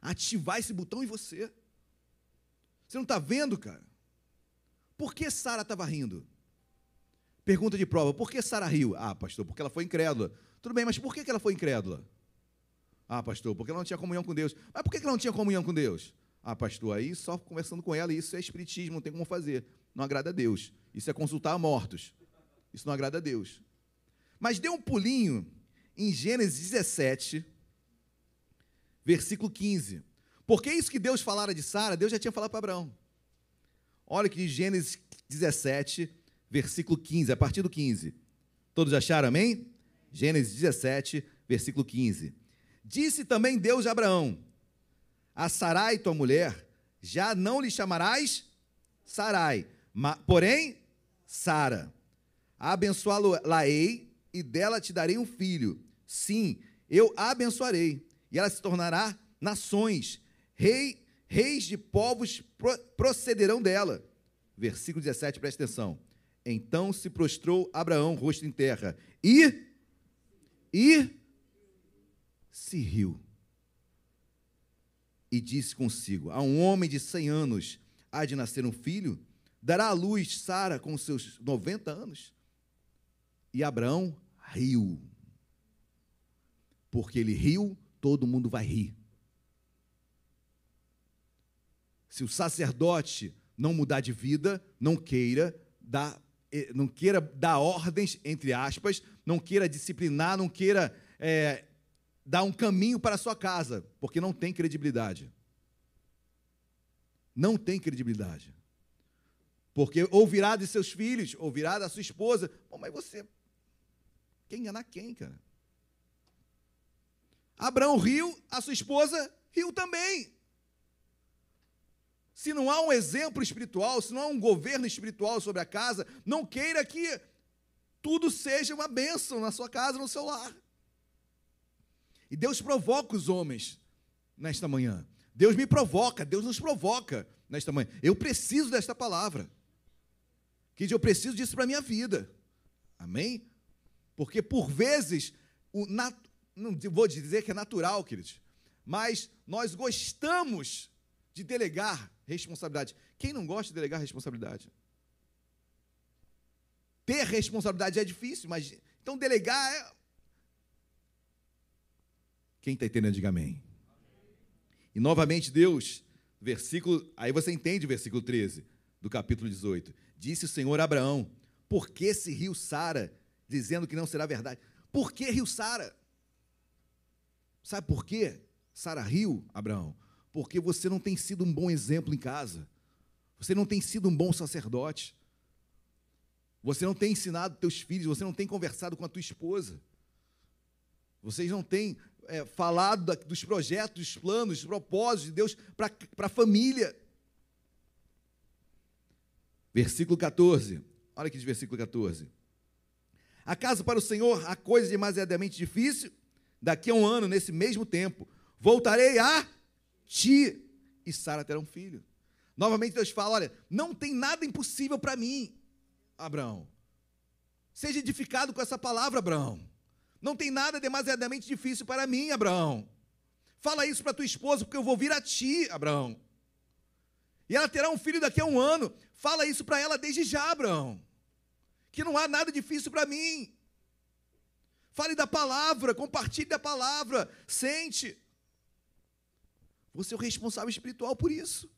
ativar esse botão em você. Você não está vendo, cara? Por que Sara estava rindo? Pergunta de prova: por que Sara riu? Ah, pastor, porque ela foi incrédula. Tudo bem, mas por que ela foi incrédula? Ah, pastor, porque ela não tinha comunhão com Deus. Mas por que ela não tinha comunhão com Deus? Ah, pastor, aí só conversando com ela, isso é espiritismo, não tem como fazer. Não agrada a Deus. Isso é consultar mortos. Isso não agrada a Deus. Mas dê um pulinho em Gênesis 17, versículo 15. Porque é isso que Deus falara de Sara, Deus já tinha falado para Abraão. Olha que Gênesis 17, versículo 15, a partir do 15. Todos acharam, amém? Gênesis 17, versículo 15. Disse também Deus a Abraão: a Sarai, tua mulher, já não lhe chamarás Sarai, porém Sara. Abençoá-la-ei e dela te darei um filho. Sim, eu a abençoarei, e ela se tornará nações. Rei, reis de povos pro- procederão dela. Versículo 17, presta atenção. Então se prostrou Abraão, rosto em terra, e e se riu. E disse consigo: A um homem de cem anos há de nascer um filho, dará à luz Sara com seus 90 anos. E Abraão riu. Porque ele riu, todo mundo vai rir. Se o sacerdote não mudar de vida, não queira dar, eh, não queira dar ordens, entre aspas, não queira disciplinar, não queira eh, dar um caminho para a sua casa, porque não tem credibilidade. Não tem credibilidade. Porque ouvirá de seus filhos, ouvirá da sua esposa. Pô, mas você quer enganar quem, cara? Abraão riu, a sua esposa riu também. Se não há um exemplo espiritual, se não há um governo espiritual sobre a casa, não queira que tudo seja uma bênção na sua casa, no seu lar. E Deus provoca os homens nesta manhã. Deus me provoca, Deus nos provoca nesta manhã. Eu preciso desta palavra. Que eu preciso disso para a minha vida. Amém? Porque por vezes, o nat... não vou dizer que é natural, queridos, mas nós gostamos de delegar responsabilidade. Quem não gosta de delegar responsabilidade? Ter responsabilidade é difícil, mas então delegar é. Quem está entendendo, diga amém. E novamente Deus, versículo, aí você entende o versículo 13 do capítulo 18. Disse o Senhor a Abraão: Por que se riu Sara, dizendo que não será verdade? Por que riu Sara? Sabe por quê? Sara riu, Abraão? Porque você não tem sido um bom exemplo em casa. Você não tem sido um bom sacerdote. Você não tem ensinado teus filhos, você não tem conversado com a tua esposa. Vocês não têm é, falado dos projetos, dos planos, dos propósitos de Deus para a família. Versículo 14. Olha aqui de versículo 14. Acaso para o Senhor há coisa demasiadamente difícil? Daqui a um ano, nesse mesmo tempo, voltarei a ti e Sara terá um filho. Novamente Deus fala: olha, não tem nada impossível para mim, Abraão. Seja edificado com essa palavra, Abraão. Não tem nada demasiadamente difícil para mim, Abraão. Fala isso para tua esposa, porque eu vou vir a ti, Abraão. E ela terá um filho daqui a um ano. Fala isso para ela desde já, Abraão. Que não há nada difícil para mim. Fale da palavra, compartilhe da palavra, sente. Você é o responsável espiritual por isso.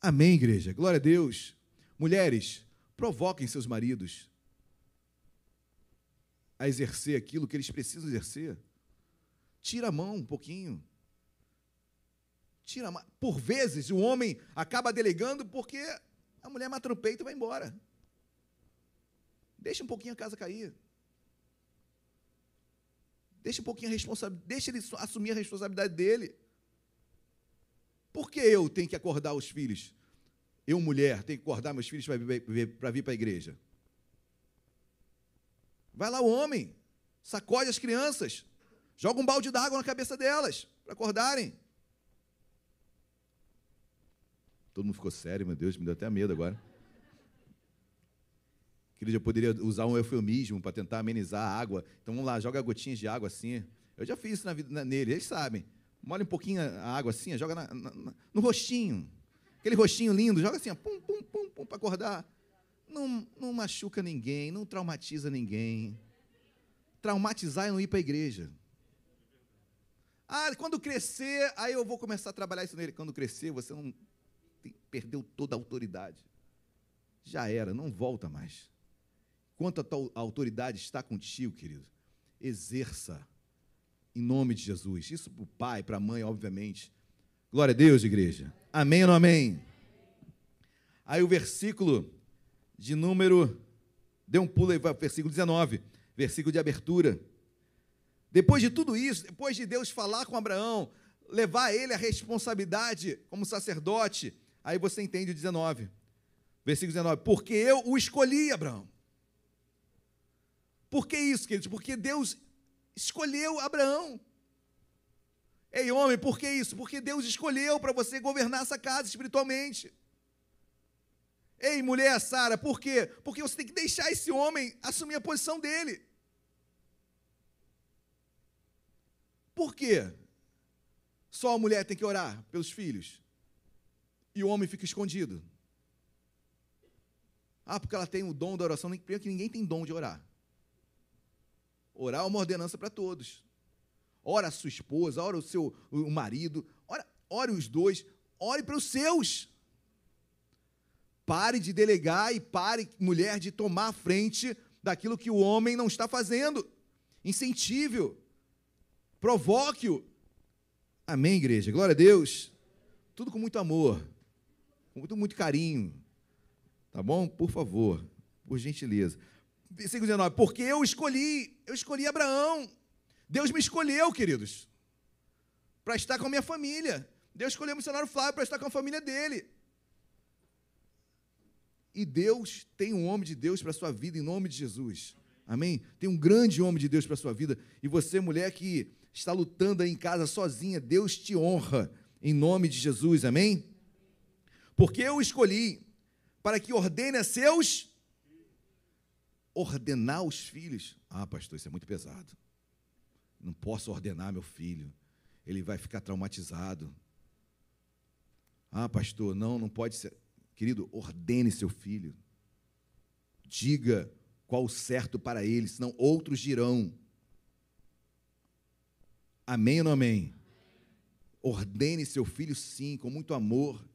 Amém, igreja. Glória a Deus. Mulheres, provoquem seus maridos a exercer aquilo que eles precisam exercer. Tira a mão um pouquinho. Tira a mão. Por vezes o homem acaba delegando porque a mulher mata no peito e vai embora. Deixa um pouquinho a casa cair. Deixa um pouquinho a responsabilidade, deixa ele assumir a responsabilidade dele. Por que eu tenho que acordar os filhos? Eu, mulher, tenho que acordar meus filhos para vir para a igreja. Vai lá o homem, sacode as crianças, joga um balde d'água na cabeça delas, para acordarem. Todo mundo ficou sério, meu Deus, me deu até medo agora. Querido, eu poderia usar um eufemismo para tentar amenizar a água. Então vamos lá, joga gotinhas de água assim. Eu já fiz isso na vida, na, nele, eles sabem. Molha um pouquinho a água assim, joga na, na, no rostinho. Aquele rostinho lindo, joga assim, ó, pum, pum, pum, pum, para acordar. Não, não machuca ninguém, não traumatiza ninguém. Traumatizar é não ir para a igreja. Ah, quando crescer, aí eu vou começar a trabalhar isso nele. Quando crescer, você não tem, perdeu toda a autoridade. Já era, não volta mais. Quanto a tua autoridade está contigo, querido, exerça em nome de Jesus. Isso para o pai, para a mãe, obviamente. Glória a Deus, igreja. Amém ou não amém? Aí o versículo de número. Dê um pulo aí para o versículo 19, versículo de abertura. Depois de tudo isso, depois de Deus falar com Abraão, levar ele a responsabilidade como sacerdote, aí você entende o 19. Versículo 19. Porque eu o escolhi, Abraão. Por que isso, queridos? Porque Deus escolheu Abraão. Ei, homem, por que isso? Porque Deus escolheu para você governar essa casa espiritualmente. Ei, mulher Sara, por quê? Porque você tem que deixar esse homem assumir a posição dele. Por quê? Só a mulher tem que orar pelos filhos e o homem fica escondido. Ah, porque ela tem o dom da oração. Primeiro que ninguém tem dom de orar. Orar é uma ordenança para todos. Ora a sua esposa, ora o seu o marido, ora, ore os dois, ore para os seus. Pare de delegar e pare, mulher, de tomar a frente daquilo que o homem não está fazendo. Incentive-o. Provoque-o. Amém, igreja. Glória a Deus. Tudo com muito amor, com muito, muito carinho. Tá bom? Por favor, por gentileza. Versículo 19. Porque eu escolhi, eu escolhi Abraão. Deus me escolheu, queridos, para estar com a minha família. Deus escolheu o missionário Flávio para estar com a família dele. E Deus tem um homem de Deus para a sua vida em nome de Jesus. Amém? Tem um grande homem de Deus para a sua vida. E você, mulher que está lutando aí em casa sozinha, Deus te honra em nome de Jesus. Amém? Porque eu escolhi para que ordene a seus ordenar os filhos. Ah, pastor, isso é muito pesado. Não posso ordenar meu filho. Ele vai ficar traumatizado. Ah, pastor, não, não pode ser. Querido, ordene seu filho. Diga qual o certo para ele, senão outros dirão. Amém ou não amém? Ordene seu filho, sim, com muito amor.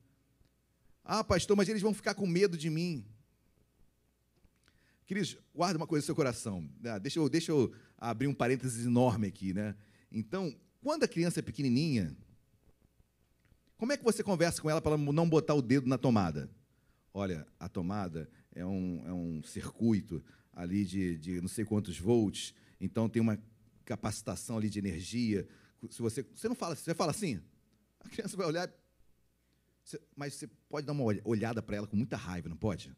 Ah, pastor, mas eles vão ficar com medo de mim. Queridos, guarda uma coisa no seu coração. Ah, deixa, eu, deixa eu abrir um parênteses enorme aqui, né? Então, quando a criança é pequenininha, como é que você conversa com ela para não botar o dedo na tomada? Olha, a tomada é um, é um circuito ali de, de não sei quantos volts, então tem uma capacitação ali de energia. Se você, você não fala, você fala assim, a criança vai olhar, você, mas você pode dar uma olhada para ela com muita raiva, não pode?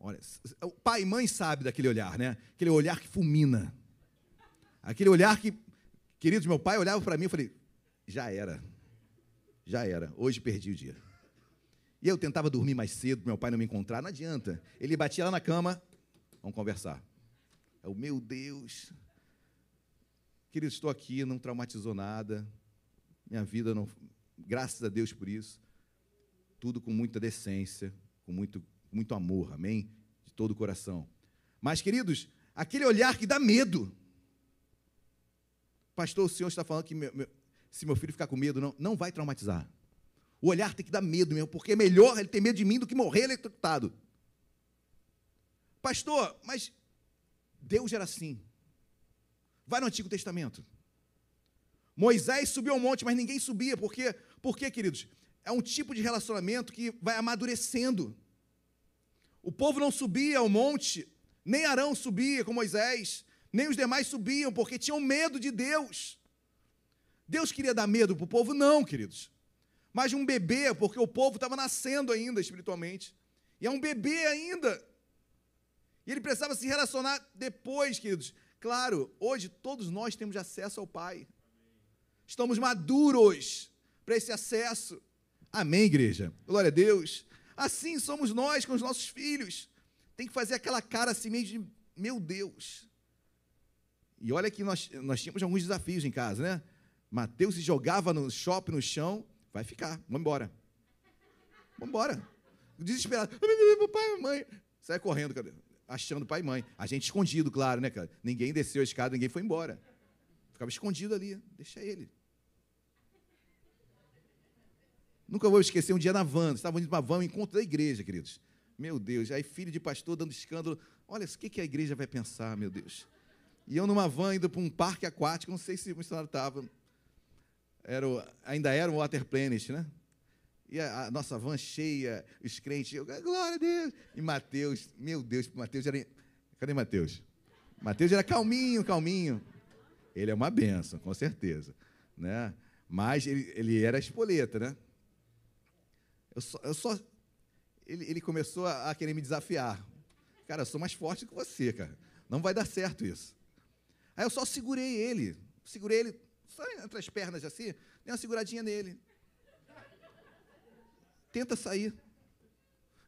Olha, o pai e mãe sabe daquele olhar, né? Aquele olhar que fulmina. Aquele olhar que, queridos, meu pai olhava para mim e falei, já era. Já era. Hoje perdi o dia. E eu tentava dormir mais cedo, meu pai não me encontrar, não adianta. Ele batia lá na cama, vamos conversar. É o meu Deus. Querido, estou aqui, não traumatizou nada. Minha vida não. Graças a Deus por isso. Tudo com muita decência, com muito muito amor, amém? De todo o coração. Mas, queridos, aquele olhar que dá medo. Pastor, o senhor está falando que meu, meu, se meu filho ficar com medo, não, não vai traumatizar. O olhar tem que dar medo mesmo, porque é melhor ele ter medo de mim do que morrer eletrocutado. Pastor, mas Deus era assim. Vai no Antigo Testamento. Moisés subiu ao monte, mas ninguém subia. Por quê? Por quê, queridos? É um tipo de relacionamento que vai amadurecendo. O povo não subia ao monte, nem Arão subia com Moisés, nem os demais subiam, porque tinham medo de Deus. Deus queria dar medo para o povo? Não, queridos. Mas um bebê, porque o povo estava nascendo ainda espiritualmente. E é um bebê ainda. E ele precisava se relacionar depois, queridos. Claro, hoje todos nós temos acesso ao Pai. Estamos maduros para esse acesso. Amém, igreja? Glória a Deus. Assim somos nós com os nossos filhos. Tem que fazer aquela cara assim meio de, meu Deus. E olha que nós, nós tínhamos alguns desafios em casa, né? Mateus se jogava no shopping, no chão, vai ficar, vamos embora. Vamos embora. Desesperado. Pai, mamãe. Sai correndo, cadê? achando pai e mãe. A gente escondido, claro, né, cara? Ninguém desceu a escada, ninguém foi embora. Ficava escondido ali. Deixa ele. Nunca vou esquecer um dia na van, estava indo para van, encontro da igreja, queridos. Meu Deus, aí filho de pastor dando escândalo. Olha, o que, que a igreja vai pensar, meu Deus? E eu numa van indo para um parque aquático, não sei se o missionário estava. Era o, ainda era um Water Planet, né? E a, a, nossa van cheia, os crentes, eu, glória a Deus. E Mateus, meu Deus, Mateus era. Cadê Mateus? Mateus era calminho, calminho. Ele é uma benção, com certeza. Né? Mas ele, ele era espoleta, né? Eu só, eu só ele, ele, começou a, a, querer me desafiar. Cara, eu sou mais forte que você, cara. Não vai dar certo isso. Aí eu só segurei ele. Segurei ele, só entre as pernas assim, dê uma seguradinha nele. Tenta sair.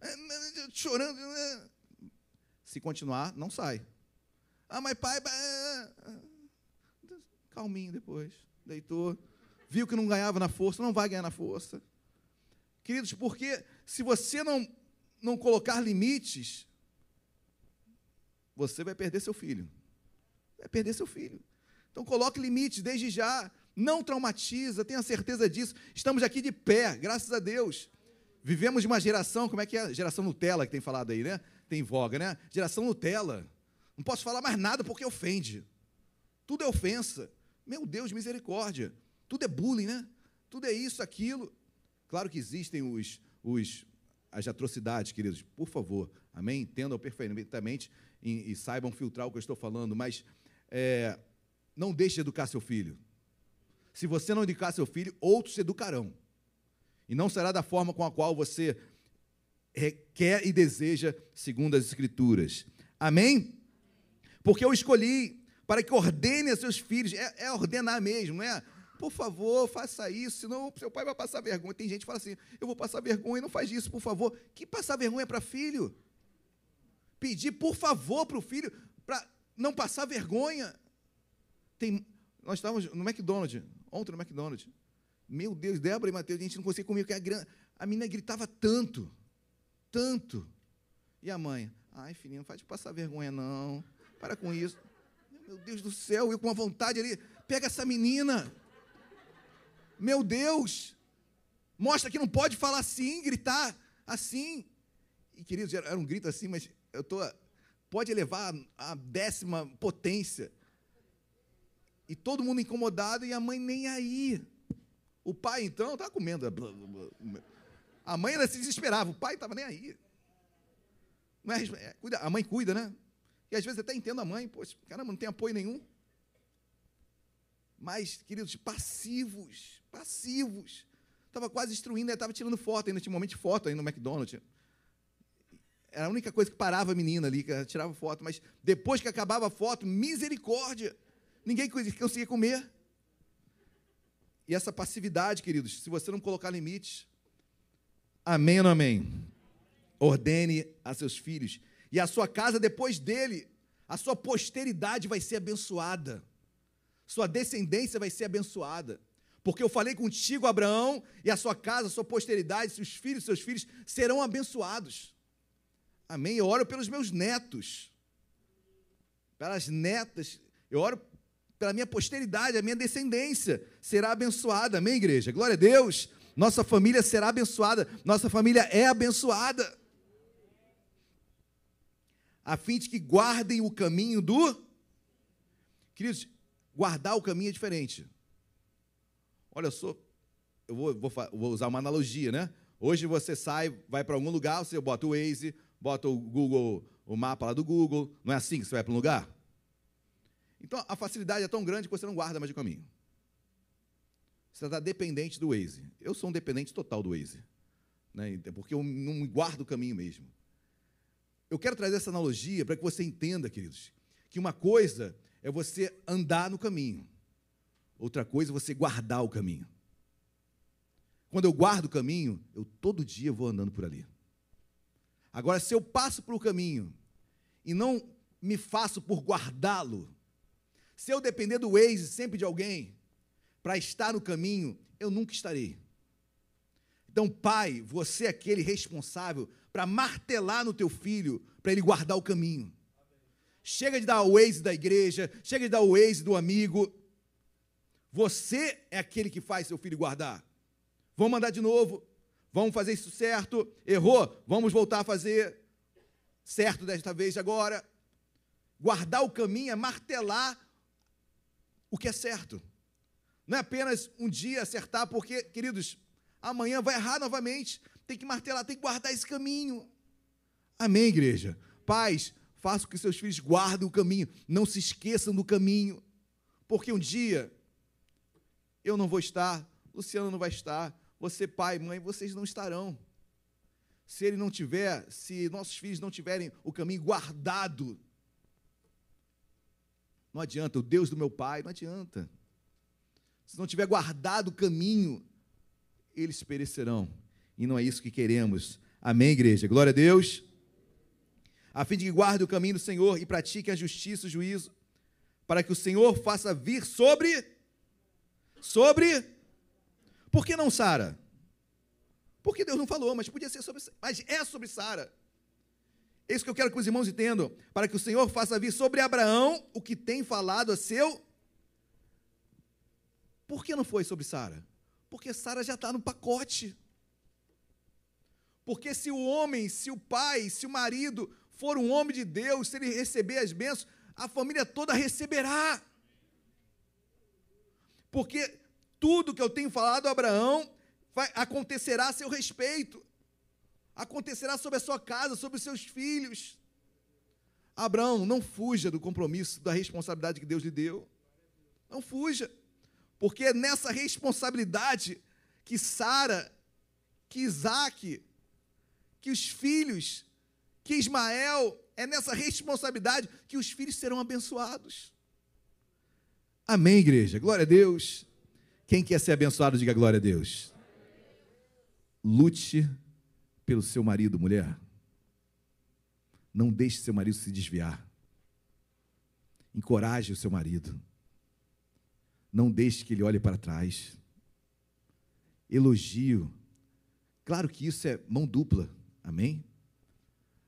É, Chorando. é. Se continuar, não sai. Ah, mas pai. pai, é, é. Calminho depois. Deitou. Viu que não ganhava na força, não vai ganhar na força. Queridos, porque se você não, não colocar limites, você vai perder seu filho. Vai perder seu filho. Então coloque limites desde já. Não traumatiza, tenha certeza disso. Estamos aqui de pé, graças a Deus. Vivemos de uma geração, como é que é? Geração Nutella que tem falado aí, né? Tem voga, né? Geração Nutella. Não posso falar mais nada porque ofende. Tudo é ofensa. Meu Deus, misericórdia. Tudo é bullying, né? Tudo é isso, aquilo. Claro que existem os, os, as atrocidades, queridos. Por favor, amém? Entendam perfeitamente e, e saibam filtrar o que eu estou falando, mas é, não deixe de educar seu filho. Se você não educar seu filho, outros se educarão. E não será da forma com a qual você quer e deseja, segundo as Escrituras. Amém? Porque eu escolhi para que ordene a seus filhos, é, é ordenar mesmo, não é? Por favor, faça isso, senão seu pai vai passar vergonha. Tem gente que fala assim: eu vou passar vergonha, não faz isso, por favor. Que passar vergonha para filho? Pedir, por favor, para o filho, para não passar vergonha. Tem, nós estávamos no McDonald's, ontem no McDonald's. Meu Deus, Débora e Mateus, a gente não conseguia comer, porque a, a menina gritava tanto, tanto. E a mãe? Ai, filhinho, não faz de passar vergonha, não. Para com isso. Meu Deus do céu, eu com a vontade ali, pega essa menina. Meu Deus! Mostra que não pode falar assim, gritar assim. E, queridos, era um grito assim, mas eu tô, pode elevar a décima potência. E todo mundo incomodado e a mãe nem aí. O pai, então, estava comendo. A mãe ainda se desesperava, o pai estava nem aí. Não é, é, cuida, a mãe cuida, né? E às vezes até entendo a mãe, poxa, caramba, não tem apoio nenhum. Mas, queridos, passivos, passivos. Estava quase destruindo, estava tirando foto, ainda tinha um momento de foto aí no McDonald's. Era a única coisa que parava a menina ali, que ela tirava foto. Mas depois que acabava a foto, misericórdia. Ninguém conseguia comer. E essa passividade, queridos, se você não colocar limites, amém ou não amém? Ordene a seus filhos. E a sua casa, depois dele, a sua posteridade vai ser abençoada. Sua descendência vai ser abençoada. Porque eu falei contigo, Abraão, e a sua casa, a sua posteridade, seus filhos, seus filhos serão abençoados. Amém? Eu oro pelos meus netos, pelas netas, eu oro pela minha posteridade, a minha descendência será abençoada. Amém, igreja? Glória a Deus. Nossa família será abençoada. Nossa família é abençoada. A fim de que guardem o caminho do. Queridos, guardar o caminho é diferente. Olha só, eu vou, vou, vou usar uma analogia, né? Hoje você sai, vai para algum lugar, você bota o Waze, bota o Google, o mapa lá do Google. Não é assim que você vai para um lugar? Então a facilidade é tão grande que você não guarda mais o caminho. Você está dependente do Waze. Eu sou um dependente total do Waze. Né? Porque eu não guardo o caminho mesmo. Eu quero trazer essa analogia para que você entenda, queridos, que uma coisa é você andar no caminho, outra coisa é você guardar o caminho. Quando eu guardo o caminho, eu todo dia vou andando por ali. Agora, se eu passo pelo caminho e não me faço por guardá-lo, se eu depender do Waze sempre de alguém para estar no caminho, eu nunca estarei. Então, pai, você é aquele responsável para martelar no teu filho, para ele guardar o caminho. Chega de dar o Waze da igreja, chega de dar o Waze do amigo. Você é aquele que faz seu filho guardar. Vamos mandar de novo. Vamos fazer isso certo. Errou? Vamos voltar a fazer certo desta vez agora. Guardar o caminho é martelar o que é certo. Não é apenas um dia acertar, porque, queridos, amanhã vai errar novamente. Tem que martelar, tem que guardar esse caminho. Amém, igreja? Pais, faça com que seus filhos guardem o caminho, não se esqueçam do caminho, porque um dia eu não vou estar, Luciano não vai estar, você, pai, mãe, vocês não estarão. Se ele não tiver, se nossos filhos não tiverem o caminho guardado, não adianta, o Deus do meu pai, não adianta. se não tiver guardado o caminho, eles perecerão. E não é isso que queremos. Amém, igreja? Glória a Deus. A fim de que guarde o caminho do Senhor e pratique a justiça e o juízo, para que o Senhor faça vir sobre. Sobre. Por que não Sara? Porque Deus não falou, mas podia ser sobre. Mas é sobre Sara. É isso que eu quero que os irmãos entendam. Para que o Senhor faça vir sobre Abraão o que tem falado a seu. Por que não foi sobre Sara? Porque Sara já está no pacote. Porque se o homem, se o pai, se o marido for um homem de Deus, se ele receber as bênçãos, a família toda receberá. Porque tudo que eu tenho falado a Abraão vai, acontecerá a seu respeito, acontecerá sobre a sua casa, sobre os seus filhos. Abraão, não fuja do compromisso, da responsabilidade que Deus lhe deu. Não fuja. Porque é nessa responsabilidade que Sara, que Isaac, que os filhos, que Ismael, é nessa responsabilidade que os filhos serão abençoados. Amém, igreja? Glória a Deus. Quem quer ser abençoado, diga glória a Deus. Lute pelo seu marido, mulher. Não deixe seu marido se desviar. Encoraje o seu marido. Não deixe que ele olhe para trás. Elogio. Claro que isso é mão dupla. Amém?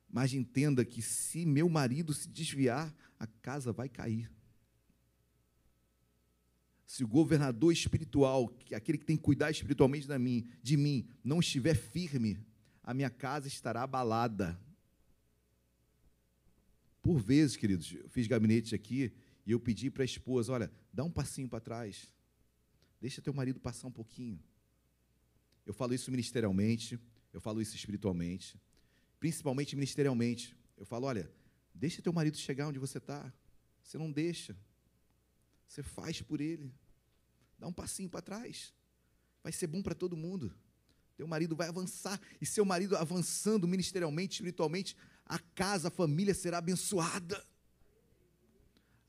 Mas entenda que se meu marido se desviar, a casa vai cair. Se o governador espiritual, que aquele que tem que cuidar espiritualmente de mim, de mim, não estiver firme, a minha casa estará abalada. Por vezes, queridos, eu fiz gabinete aqui e eu pedi para a esposa: olha, dá um passinho para trás, deixa teu marido passar um pouquinho. Eu falo isso ministerialmente, eu falo isso espiritualmente, principalmente ministerialmente. Eu falo: olha, deixa teu marido chegar onde você está. Você não deixa, você faz por ele. Dá um passinho para trás, vai ser bom para todo mundo. Teu marido vai avançar, e seu marido avançando ministerialmente, espiritualmente, a casa, a família será abençoada.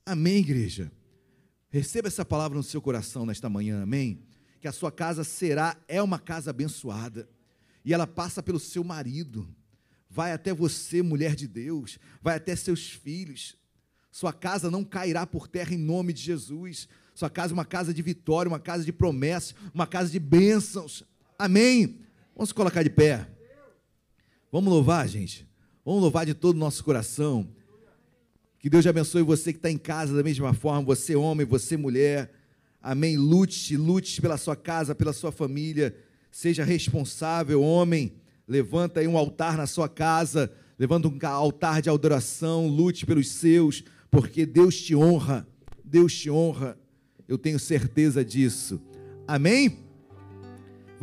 Amém, igreja? Receba essa palavra no seu coração nesta manhã, amém? Que a sua casa será, é uma casa abençoada, e ela passa pelo seu marido, vai até você, mulher de Deus, vai até seus filhos. Sua casa não cairá por terra em nome de Jesus. Sua casa é uma casa de vitória, uma casa de promessas, uma casa de bênçãos. Amém? Vamos colocar de pé. Vamos louvar, gente. Vamos louvar de todo o nosso coração. Que Deus abençoe você que está em casa da mesma forma, você homem, você mulher. Amém. Lute, lute pela sua casa, pela sua família. Seja responsável, homem. Levanta aí um altar na sua casa. Levanta um altar de adoração. Lute pelos seus, porque Deus te honra. Deus te honra. Eu tenho certeza disso. Amém?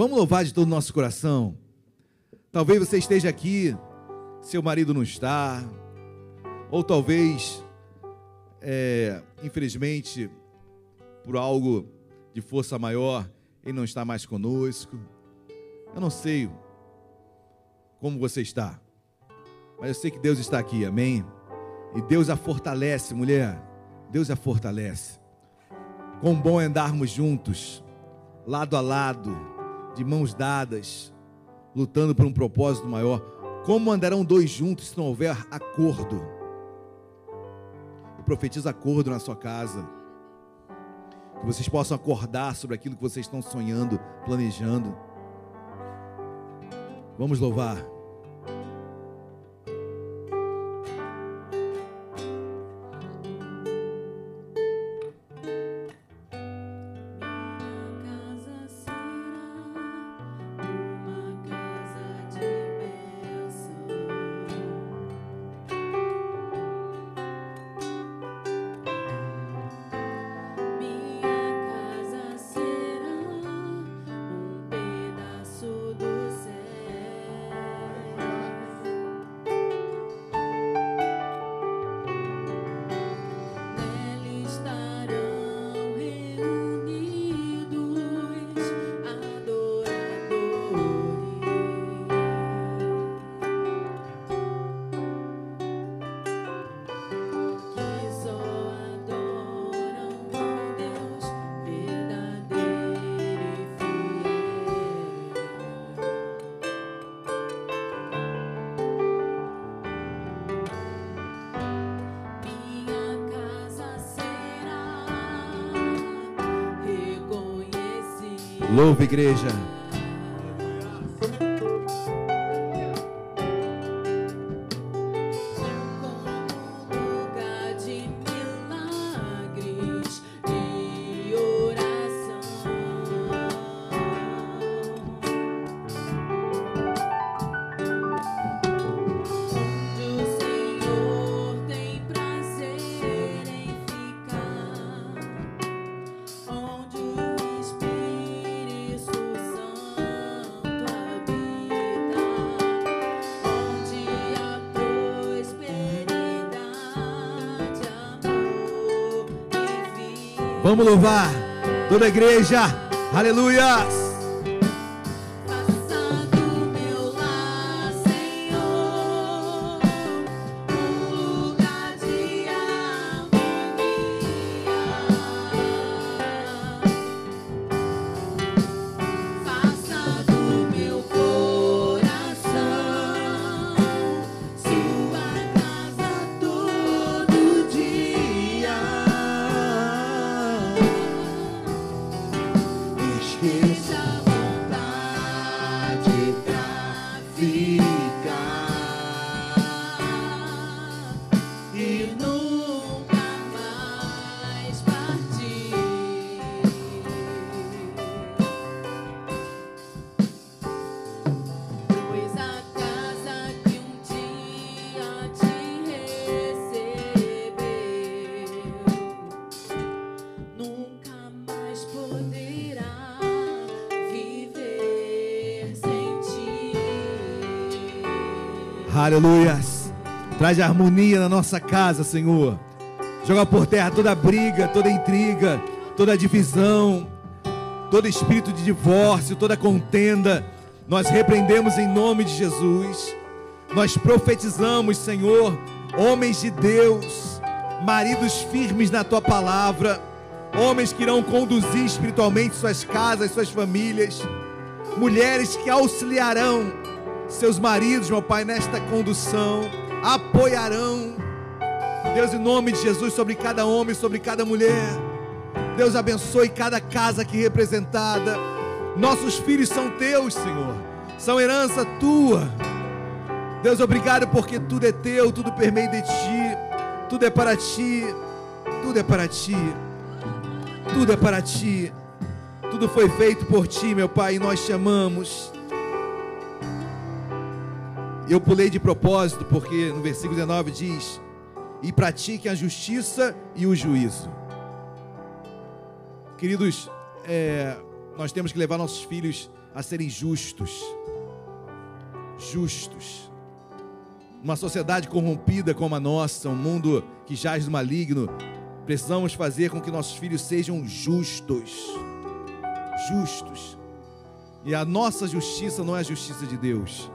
Vamos louvar de todo o nosso coração. Talvez você esteja aqui, seu marido não está, ou talvez, é, infelizmente, por algo de força maior, ele não está mais conosco. Eu não sei como você está, mas eu sei que Deus está aqui, amém? E Deus a fortalece, mulher. Deus a fortalece. Quão bom é andarmos juntos, lado a lado, de mãos dadas, lutando por um propósito maior. Como andarão dois juntos se não houver acordo? Eu profetizo acordo na sua casa. Que vocês possam acordar sobre aquilo que vocês estão sonhando, planejando. Vamos louvar. Louva, igreja. Louvar toda a igreja. Aleluias. Aleluias. Traz harmonia na nossa casa, Senhor. Joga por terra toda briga, toda intriga, toda divisão, todo espírito de divórcio, toda contenda. Nós repreendemos em nome de Jesus. Nós profetizamos, Senhor, homens de Deus, maridos firmes na tua palavra, homens que irão conduzir espiritualmente suas casas, suas famílias, mulheres que auxiliarão seus maridos, meu Pai, nesta condução, apoiarão. Deus, em nome de Jesus, sobre cada homem, sobre cada mulher. Deus abençoe cada casa aqui representada. Nossos filhos são teus, Senhor, são herança tua. Deus, obrigado porque tudo é teu, tudo permeia de ti, tudo é para ti, tudo é para ti, tudo é para ti, tudo foi feito por ti, meu Pai, e nós te amamos. Eu pulei de propósito porque no versículo 19 diz: E pratiquem a justiça e o juízo. Queridos, é, nós temos que levar nossos filhos a serem justos. Justos. Numa sociedade corrompida como a nossa, um mundo que jaz do maligno, precisamos fazer com que nossos filhos sejam justos. Justos. E a nossa justiça não é a justiça de Deus.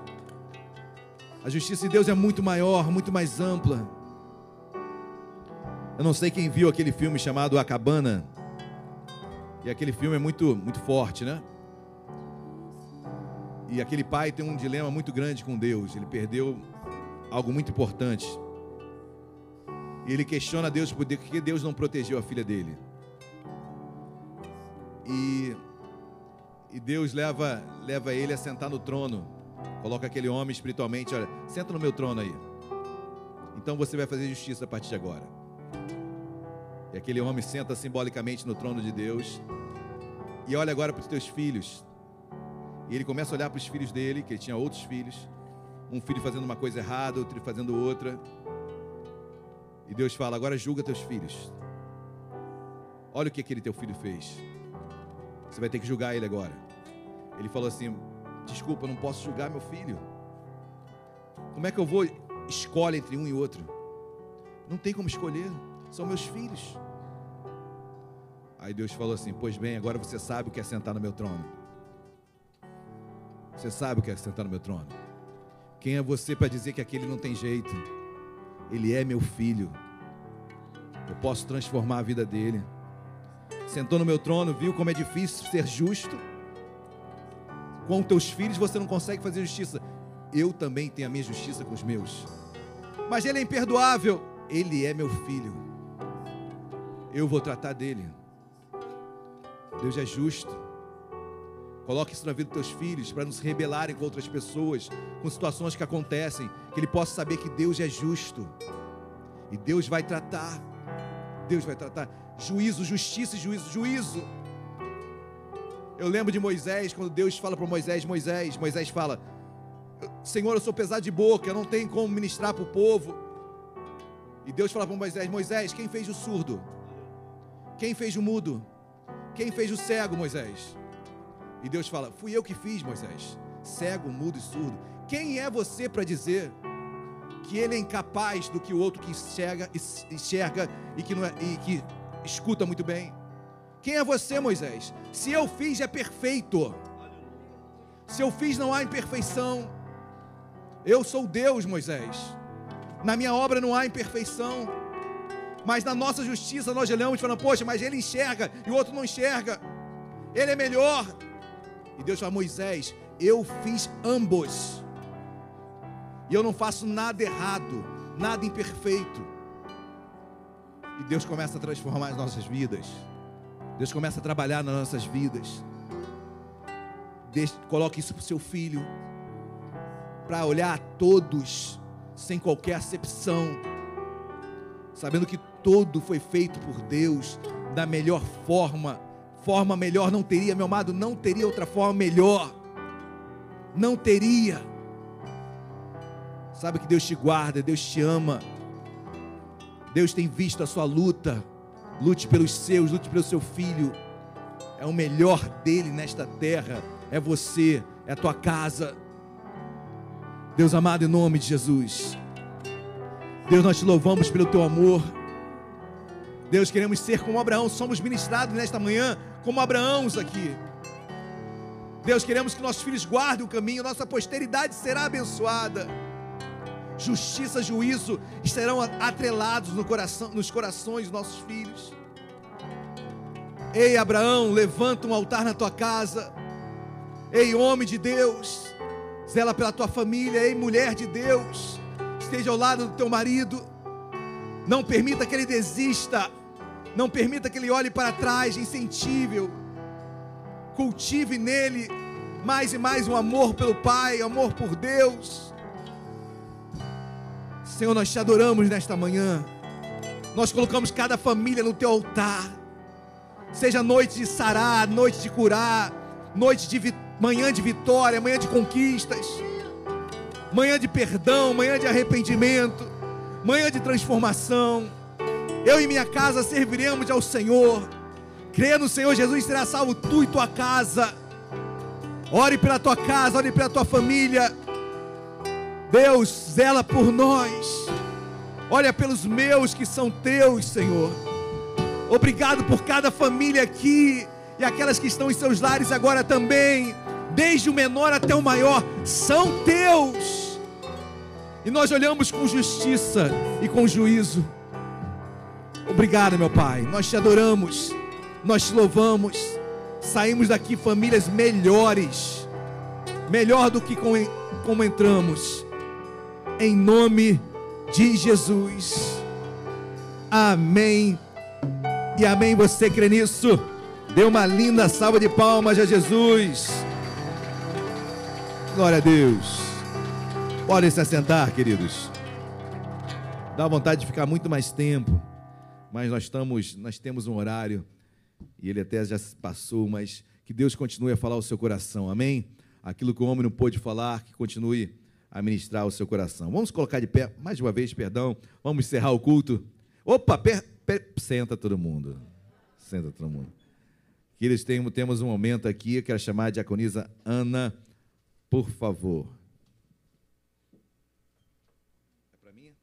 A justiça de Deus é muito maior, muito mais ampla. Eu não sei quem viu aquele filme chamado A Cabana. E aquele filme é muito, muito forte, né? E aquele pai tem um dilema muito grande com Deus. Ele perdeu algo muito importante. E ele questiona Deus por que Deus não protegeu a filha dele. E, e Deus leva, leva ele a sentar no trono. Coloca aquele homem espiritualmente, olha, senta no meu trono aí. Então você vai fazer justiça a partir de agora. E aquele homem senta simbolicamente no trono de Deus. E olha agora para os teus filhos. E ele começa a olhar para os filhos dele, que ele tinha outros filhos. Um filho fazendo uma coisa errada, outro fazendo outra. E Deus fala: agora julga teus filhos. Olha o que aquele teu filho fez. Você vai ter que julgar ele agora. Ele falou assim: Desculpa, não posso julgar meu filho. Como é que eu vou escolher entre um e outro? Não tem como escolher. São meus filhos. Aí Deus falou assim: Pois bem, agora você sabe o que é sentar no meu trono. Você sabe o que é sentar no meu trono. Quem é você para dizer que aquele não tem jeito? Ele é meu filho. Eu posso transformar a vida dele. Sentou no meu trono, viu como é difícil ser justo? Com teus filhos você não consegue fazer justiça. Eu também tenho a minha justiça com os meus. Mas ele é imperdoável. Ele é meu filho. Eu vou tratar dele. Deus é justo. Coloque isso na vida dos teus filhos para não se rebelarem com outras pessoas, com situações que acontecem, que ele possa saber que Deus é justo. E Deus vai tratar. Deus vai tratar. Juízo, justiça e juízo, juízo. Eu lembro de Moisés, quando Deus fala para Moisés, Moisés, Moisés fala: Senhor, eu sou pesado de boca, eu não tenho como ministrar para o povo. E Deus fala para Moisés: Moisés, quem fez o surdo? Quem fez o mudo? Quem fez o cego, Moisés? E Deus fala: Fui eu que fiz, Moisés. Cego, mudo e surdo. Quem é você para dizer que ele é incapaz do que o outro que enxerga, enxerga e, que é, e que escuta muito bem? Quem é você, Moisés? Se eu fiz, é perfeito. Se eu fiz, não há imperfeição. Eu sou Deus, Moisés. Na minha obra não há imperfeição. Mas na nossa justiça nós olhamos e falamos, poxa, mas ele enxerga e o outro não enxerga. Ele é melhor. E Deus fala, Moisés, eu fiz ambos. E eu não faço nada errado, nada imperfeito. E Deus começa a transformar as nossas vidas. Deus começa a trabalhar nas nossas vidas. Deixe, coloque isso para o seu filho. Para olhar a todos sem qualquer acepção. Sabendo que todo foi feito por Deus da melhor forma. Forma melhor não teria, meu amado, não teria outra forma melhor. Não teria. Sabe que Deus te guarda, Deus te ama. Deus tem visto a sua luta. Lute pelos seus, lute pelo seu filho. É o melhor dele nesta terra. É você, é a tua casa. Deus amado, em nome de Jesus. Deus, nós te louvamos pelo teu amor. Deus, queremos ser como Abraão. Somos ministrados nesta manhã como Abraãos aqui. Deus, queremos que nossos filhos guardem o caminho, nossa posteridade será abençoada. Justiça, juízo estarão atrelados no coração, nos corações dos nossos filhos. Ei, Abraão, levanta um altar na tua casa. Ei, homem de Deus, zela pela tua família. Ei, mulher de Deus, esteja ao lado do teu marido. Não permita que ele desista. Não permita que ele olhe para trás. Incentive-o. Cultive nele mais e mais um amor pelo Pai, amor por Deus. Senhor, nós te adoramos nesta manhã. Nós colocamos cada família no teu altar. Seja noite de sarar, noite de curar, noite de manhã de vitória, manhã de conquistas, manhã de perdão, manhã de arrependimento, manhã de transformação. Eu e minha casa serviremos ao Senhor. Crê no Senhor Jesus, será salvo tu e tua casa. Ore pela tua casa, ore pela tua família. Deus, zela por nós. Olha pelos meus que são teus, Senhor. Obrigado por cada família aqui e aquelas que estão em seus lares agora também, desde o menor até o maior, são teus. E nós olhamos com justiça e com juízo. Obrigado, meu Pai. Nós te adoramos, nós te louvamos. Saímos daqui famílias melhores, melhor do que como entramos em nome de Jesus. Amém. E amém. Você crê nisso? Dê uma linda salva de palmas a Jesus. Glória a Deus. Podem se assentar, queridos. Dá vontade de ficar muito mais tempo, mas nós estamos, nós temos um horário e ele até já passou, mas que Deus continue a falar ao seu coração. Amém? Aquilo que o homem não pôde falar, que continue a ministrar o seu coração. Vamos colocar de pé, mais uma vez, perdão. Vamos encerrar o culto. Opa, per, per, senta todo mundo. Senta todo mundo. Queridos, temos, temos um momento aqui, eu quero chamar a diaconisa Ana, por favor. É para mim?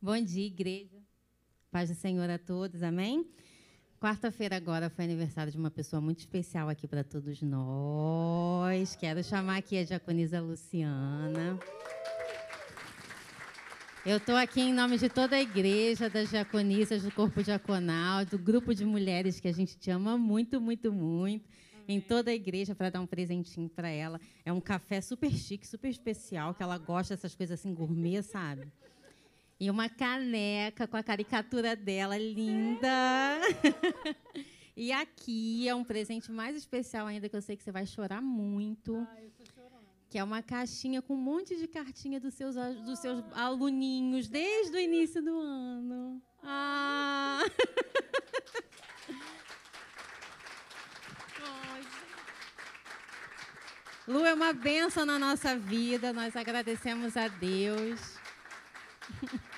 Bom dia, igreja. Paz do Senhor a todos, amém? Quarta-feira agora foi aniversário de uma pessoa muito especial aqui para todos nós. Quero chamar aqui a diaconisa Luciana. Eu estou aqui em nome de toda a igreja, das diaconisas, do corpo diaconal, do grupo de mulheres que a gente te ama muito, muito, muito. Em toda a igreja para dar um presentinho para ela. É um café super chique, super especial, que ela gosta dessas coisas assim gourmet, sabe? E uma caneca com a caricatura dela linda. E aqui é um presente mais especial ainda, que eu sei que você vai chorar muito. Que é uma caixinha com um monte de cartinha dos seus, dos seus aluninhos desde o início do ano. Ah! Lu é uma benção na nossa vida, nós agradecemos a Deus.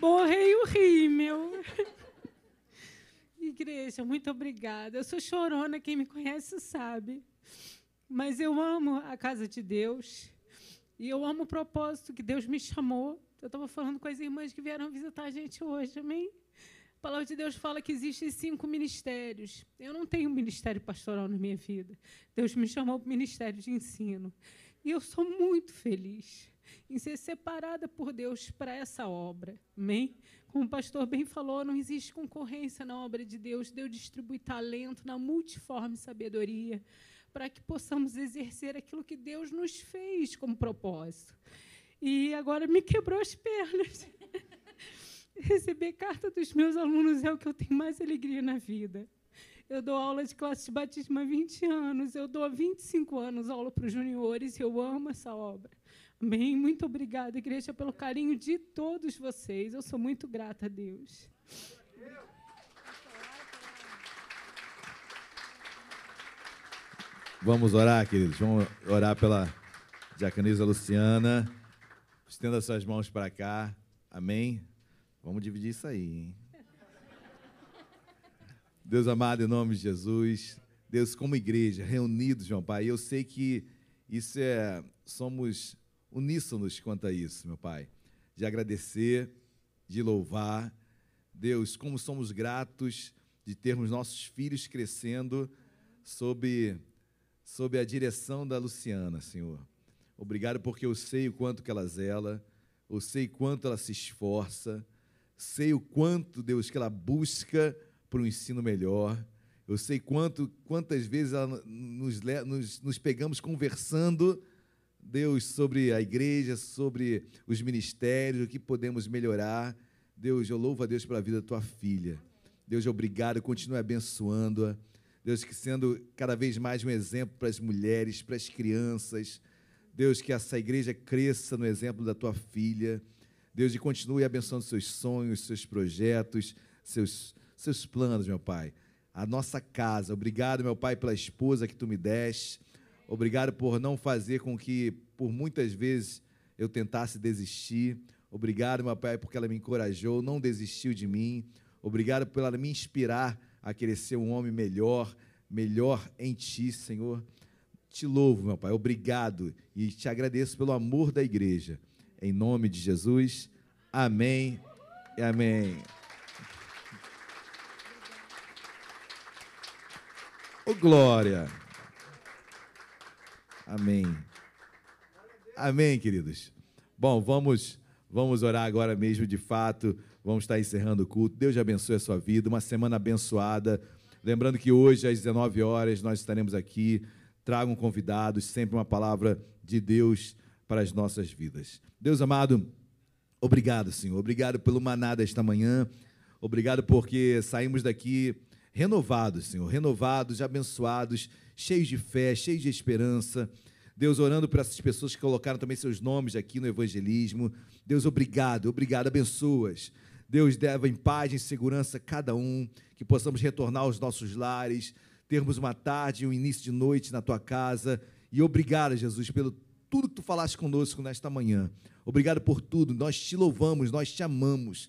Borrei o rímel. Igreja, muito obrigada. Eu sou chorona, quem me conhece sabe. Mas eu amo a casa de Deus. E eu amo o propósito que Deus me chamou. Eu estava falando com as irmãs que vieram visitar a gente hoje, amém? A palavra de Deus fala que existem cinco ministérios. Eu não tenho ministério pastoral na minha vida. Deus me chamou para o ministério de ensino. E eu sou muito feliz em ser separada por Deus para essa obra. Amém? Como o pastor bem falou, não existe concorrência na obra de Deus. Deus distribui talento na multiforme sabedoria para que possamos exercer aquilo que Deus nos fez como propósito. E agora me quebrou as pernas. Receber carta dos meus alunos é o que eu tenho mais alegria na vida. Eu dou aula de classe de batismo há 20 anos, eu dou há 25 anos aula para os juniores eu amo essa obra. Amém? Muito obrigada, igreja, pelo carinho de todos vocês. Eu sou muito grata a Deus. Vamos orar, queridos. Vamos orar pela diaconisa Luciana. Estenda suas mãos para cá. Amém? Vamos dividir isso aí, hein? Deus amado, em nome de Jesus. Deus, como igreja, reunidos, meu Pai. Eu sei que isso é. Somos uníssonos quanto a isso, meu Pai. De agradecer, de louvar. Deus, como somos gratos de termos nossos filhos crescendo sob sob a direção da Luciana, Senhor. Obrigado porque eu sei o quanto que ela zela, eu sei quanto ela se esforça, sei o quanto, Deus, que ela busca para um ensino melhor. Eu sei quanto, quantas vezes ela nos, nos, nos pegamos conversando, Deus, sobre a igreja, sobre os ministérios, o que podemos melhorar. Deus, eu louvo a Deus pela vida da tua filha. Deus, obrigado, continue abençoando-a. Deus, que sendo cada vez mais um exemplo para as mulheres, para as crianças. Deus, que essa igreja cresça no exemplo da tua filha. Deus, e continue abençoando seus sonhos, seus projetos, seus, seus planos, meu Pai. A nossa casa. Obrigado, meu Pai, pela esposa que tu me deste. Obrigado por não fazer com que, por muitas vezes, eu tentasse desistir. Obrigado, meu Pai, porque ela me encorajou, não desistiu de mim. Obrigado por ela me inspirar a querer ser um homem melhor, melhor em ti, Senhor. Te louvo, meu Pai. Obrigado e te agradeço pelo amor da igreja. Em nome de Jesus. Amém e amém. Ô glória. Amém. Amém, queridos. Bom, vamos vamos orar agora mesmo de fato. Vamos estar encerrando o culto. Deus abençoe a sua vida. Uma semana abençoada. Lembrando que hoje às 19 horas nós estaremos aqui. Tragam convidados, sempre uma palavra de Deus para as nossas vidas. Deus amado, obrigado, Senhor. Obrigado pelo maná desta manhã. Obrigado porque saímos daqui renovados, Senhor, renovados, abençoados, cheios de fé, cheios de esperança. Deus, orando por essas pessoas que colocaram também seus nomes aqui no evangelismo. Deus, obrigado, obrigado, abençoas. Deus, deva em paz, em segurança cada um, que possamos retornar aos nossos lares, termos uma tarde e um início de noite na tua casa. E obrigado, Jesus, pelo tudo que tu falaste conosco nesta manhã. Obrigado por tudo. Nós te louvamos, nós te amamos.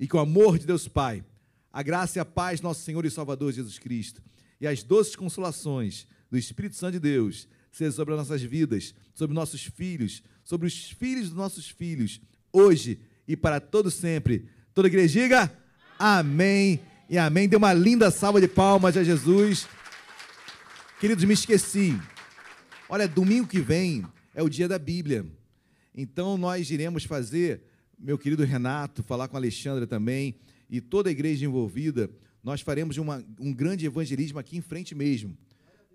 E que o amor de Deus Pai, a graça e a paz, nosso Senhor e Salvador Jesus Cristo, e as doces consolações do Espírito Santo de Deus, seja sobre as nossas vidas, sobre nossos filhos, sobre os filhos dos nossos filhos, hoje e para todo sempre. Toda igreja diga amém e amém. Dê uma linda salva de palmas a Jesus. Queridos, me esqueci. Olha, domingo que vem é o dia da Bíblia. Então nós iremos fazer, meu querido Renato, falar com a Alexandra também, e toda a igreja envolvida, nós faremos uma, um grande evangelismo aqui em frente mesmo.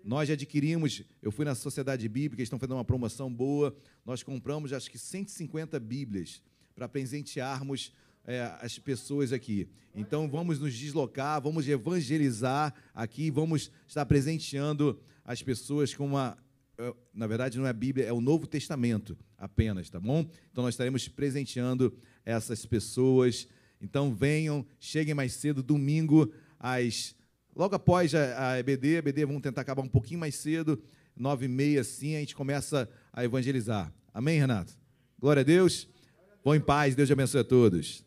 Nós adquirimos, eu fui na Sociedade Bíblica, estão fazendo uma promoção boa, nós compramos acho que 150 Bíblias para presentearmos é, as pessoas aqui. Então vamos nos deslocar, vamos evangelizar aqui, vamos estar presenteando as pessoas com uma. é, Na verdade, não é a Bíblia, é o Novo Testamento apenas, tá bom? Então nós estaremos presenteando essas pessoas. Então venham, cheguem mais cedo, domingo, às. Logo após a, a EBD, a EBD vamos tentar acabar um pouquinho mais cedo, nove e meia, assim, a gente começa a evangelizar. Amém, Renato? Glória a Deus. Vão em paz, Deus te abençoe a todos.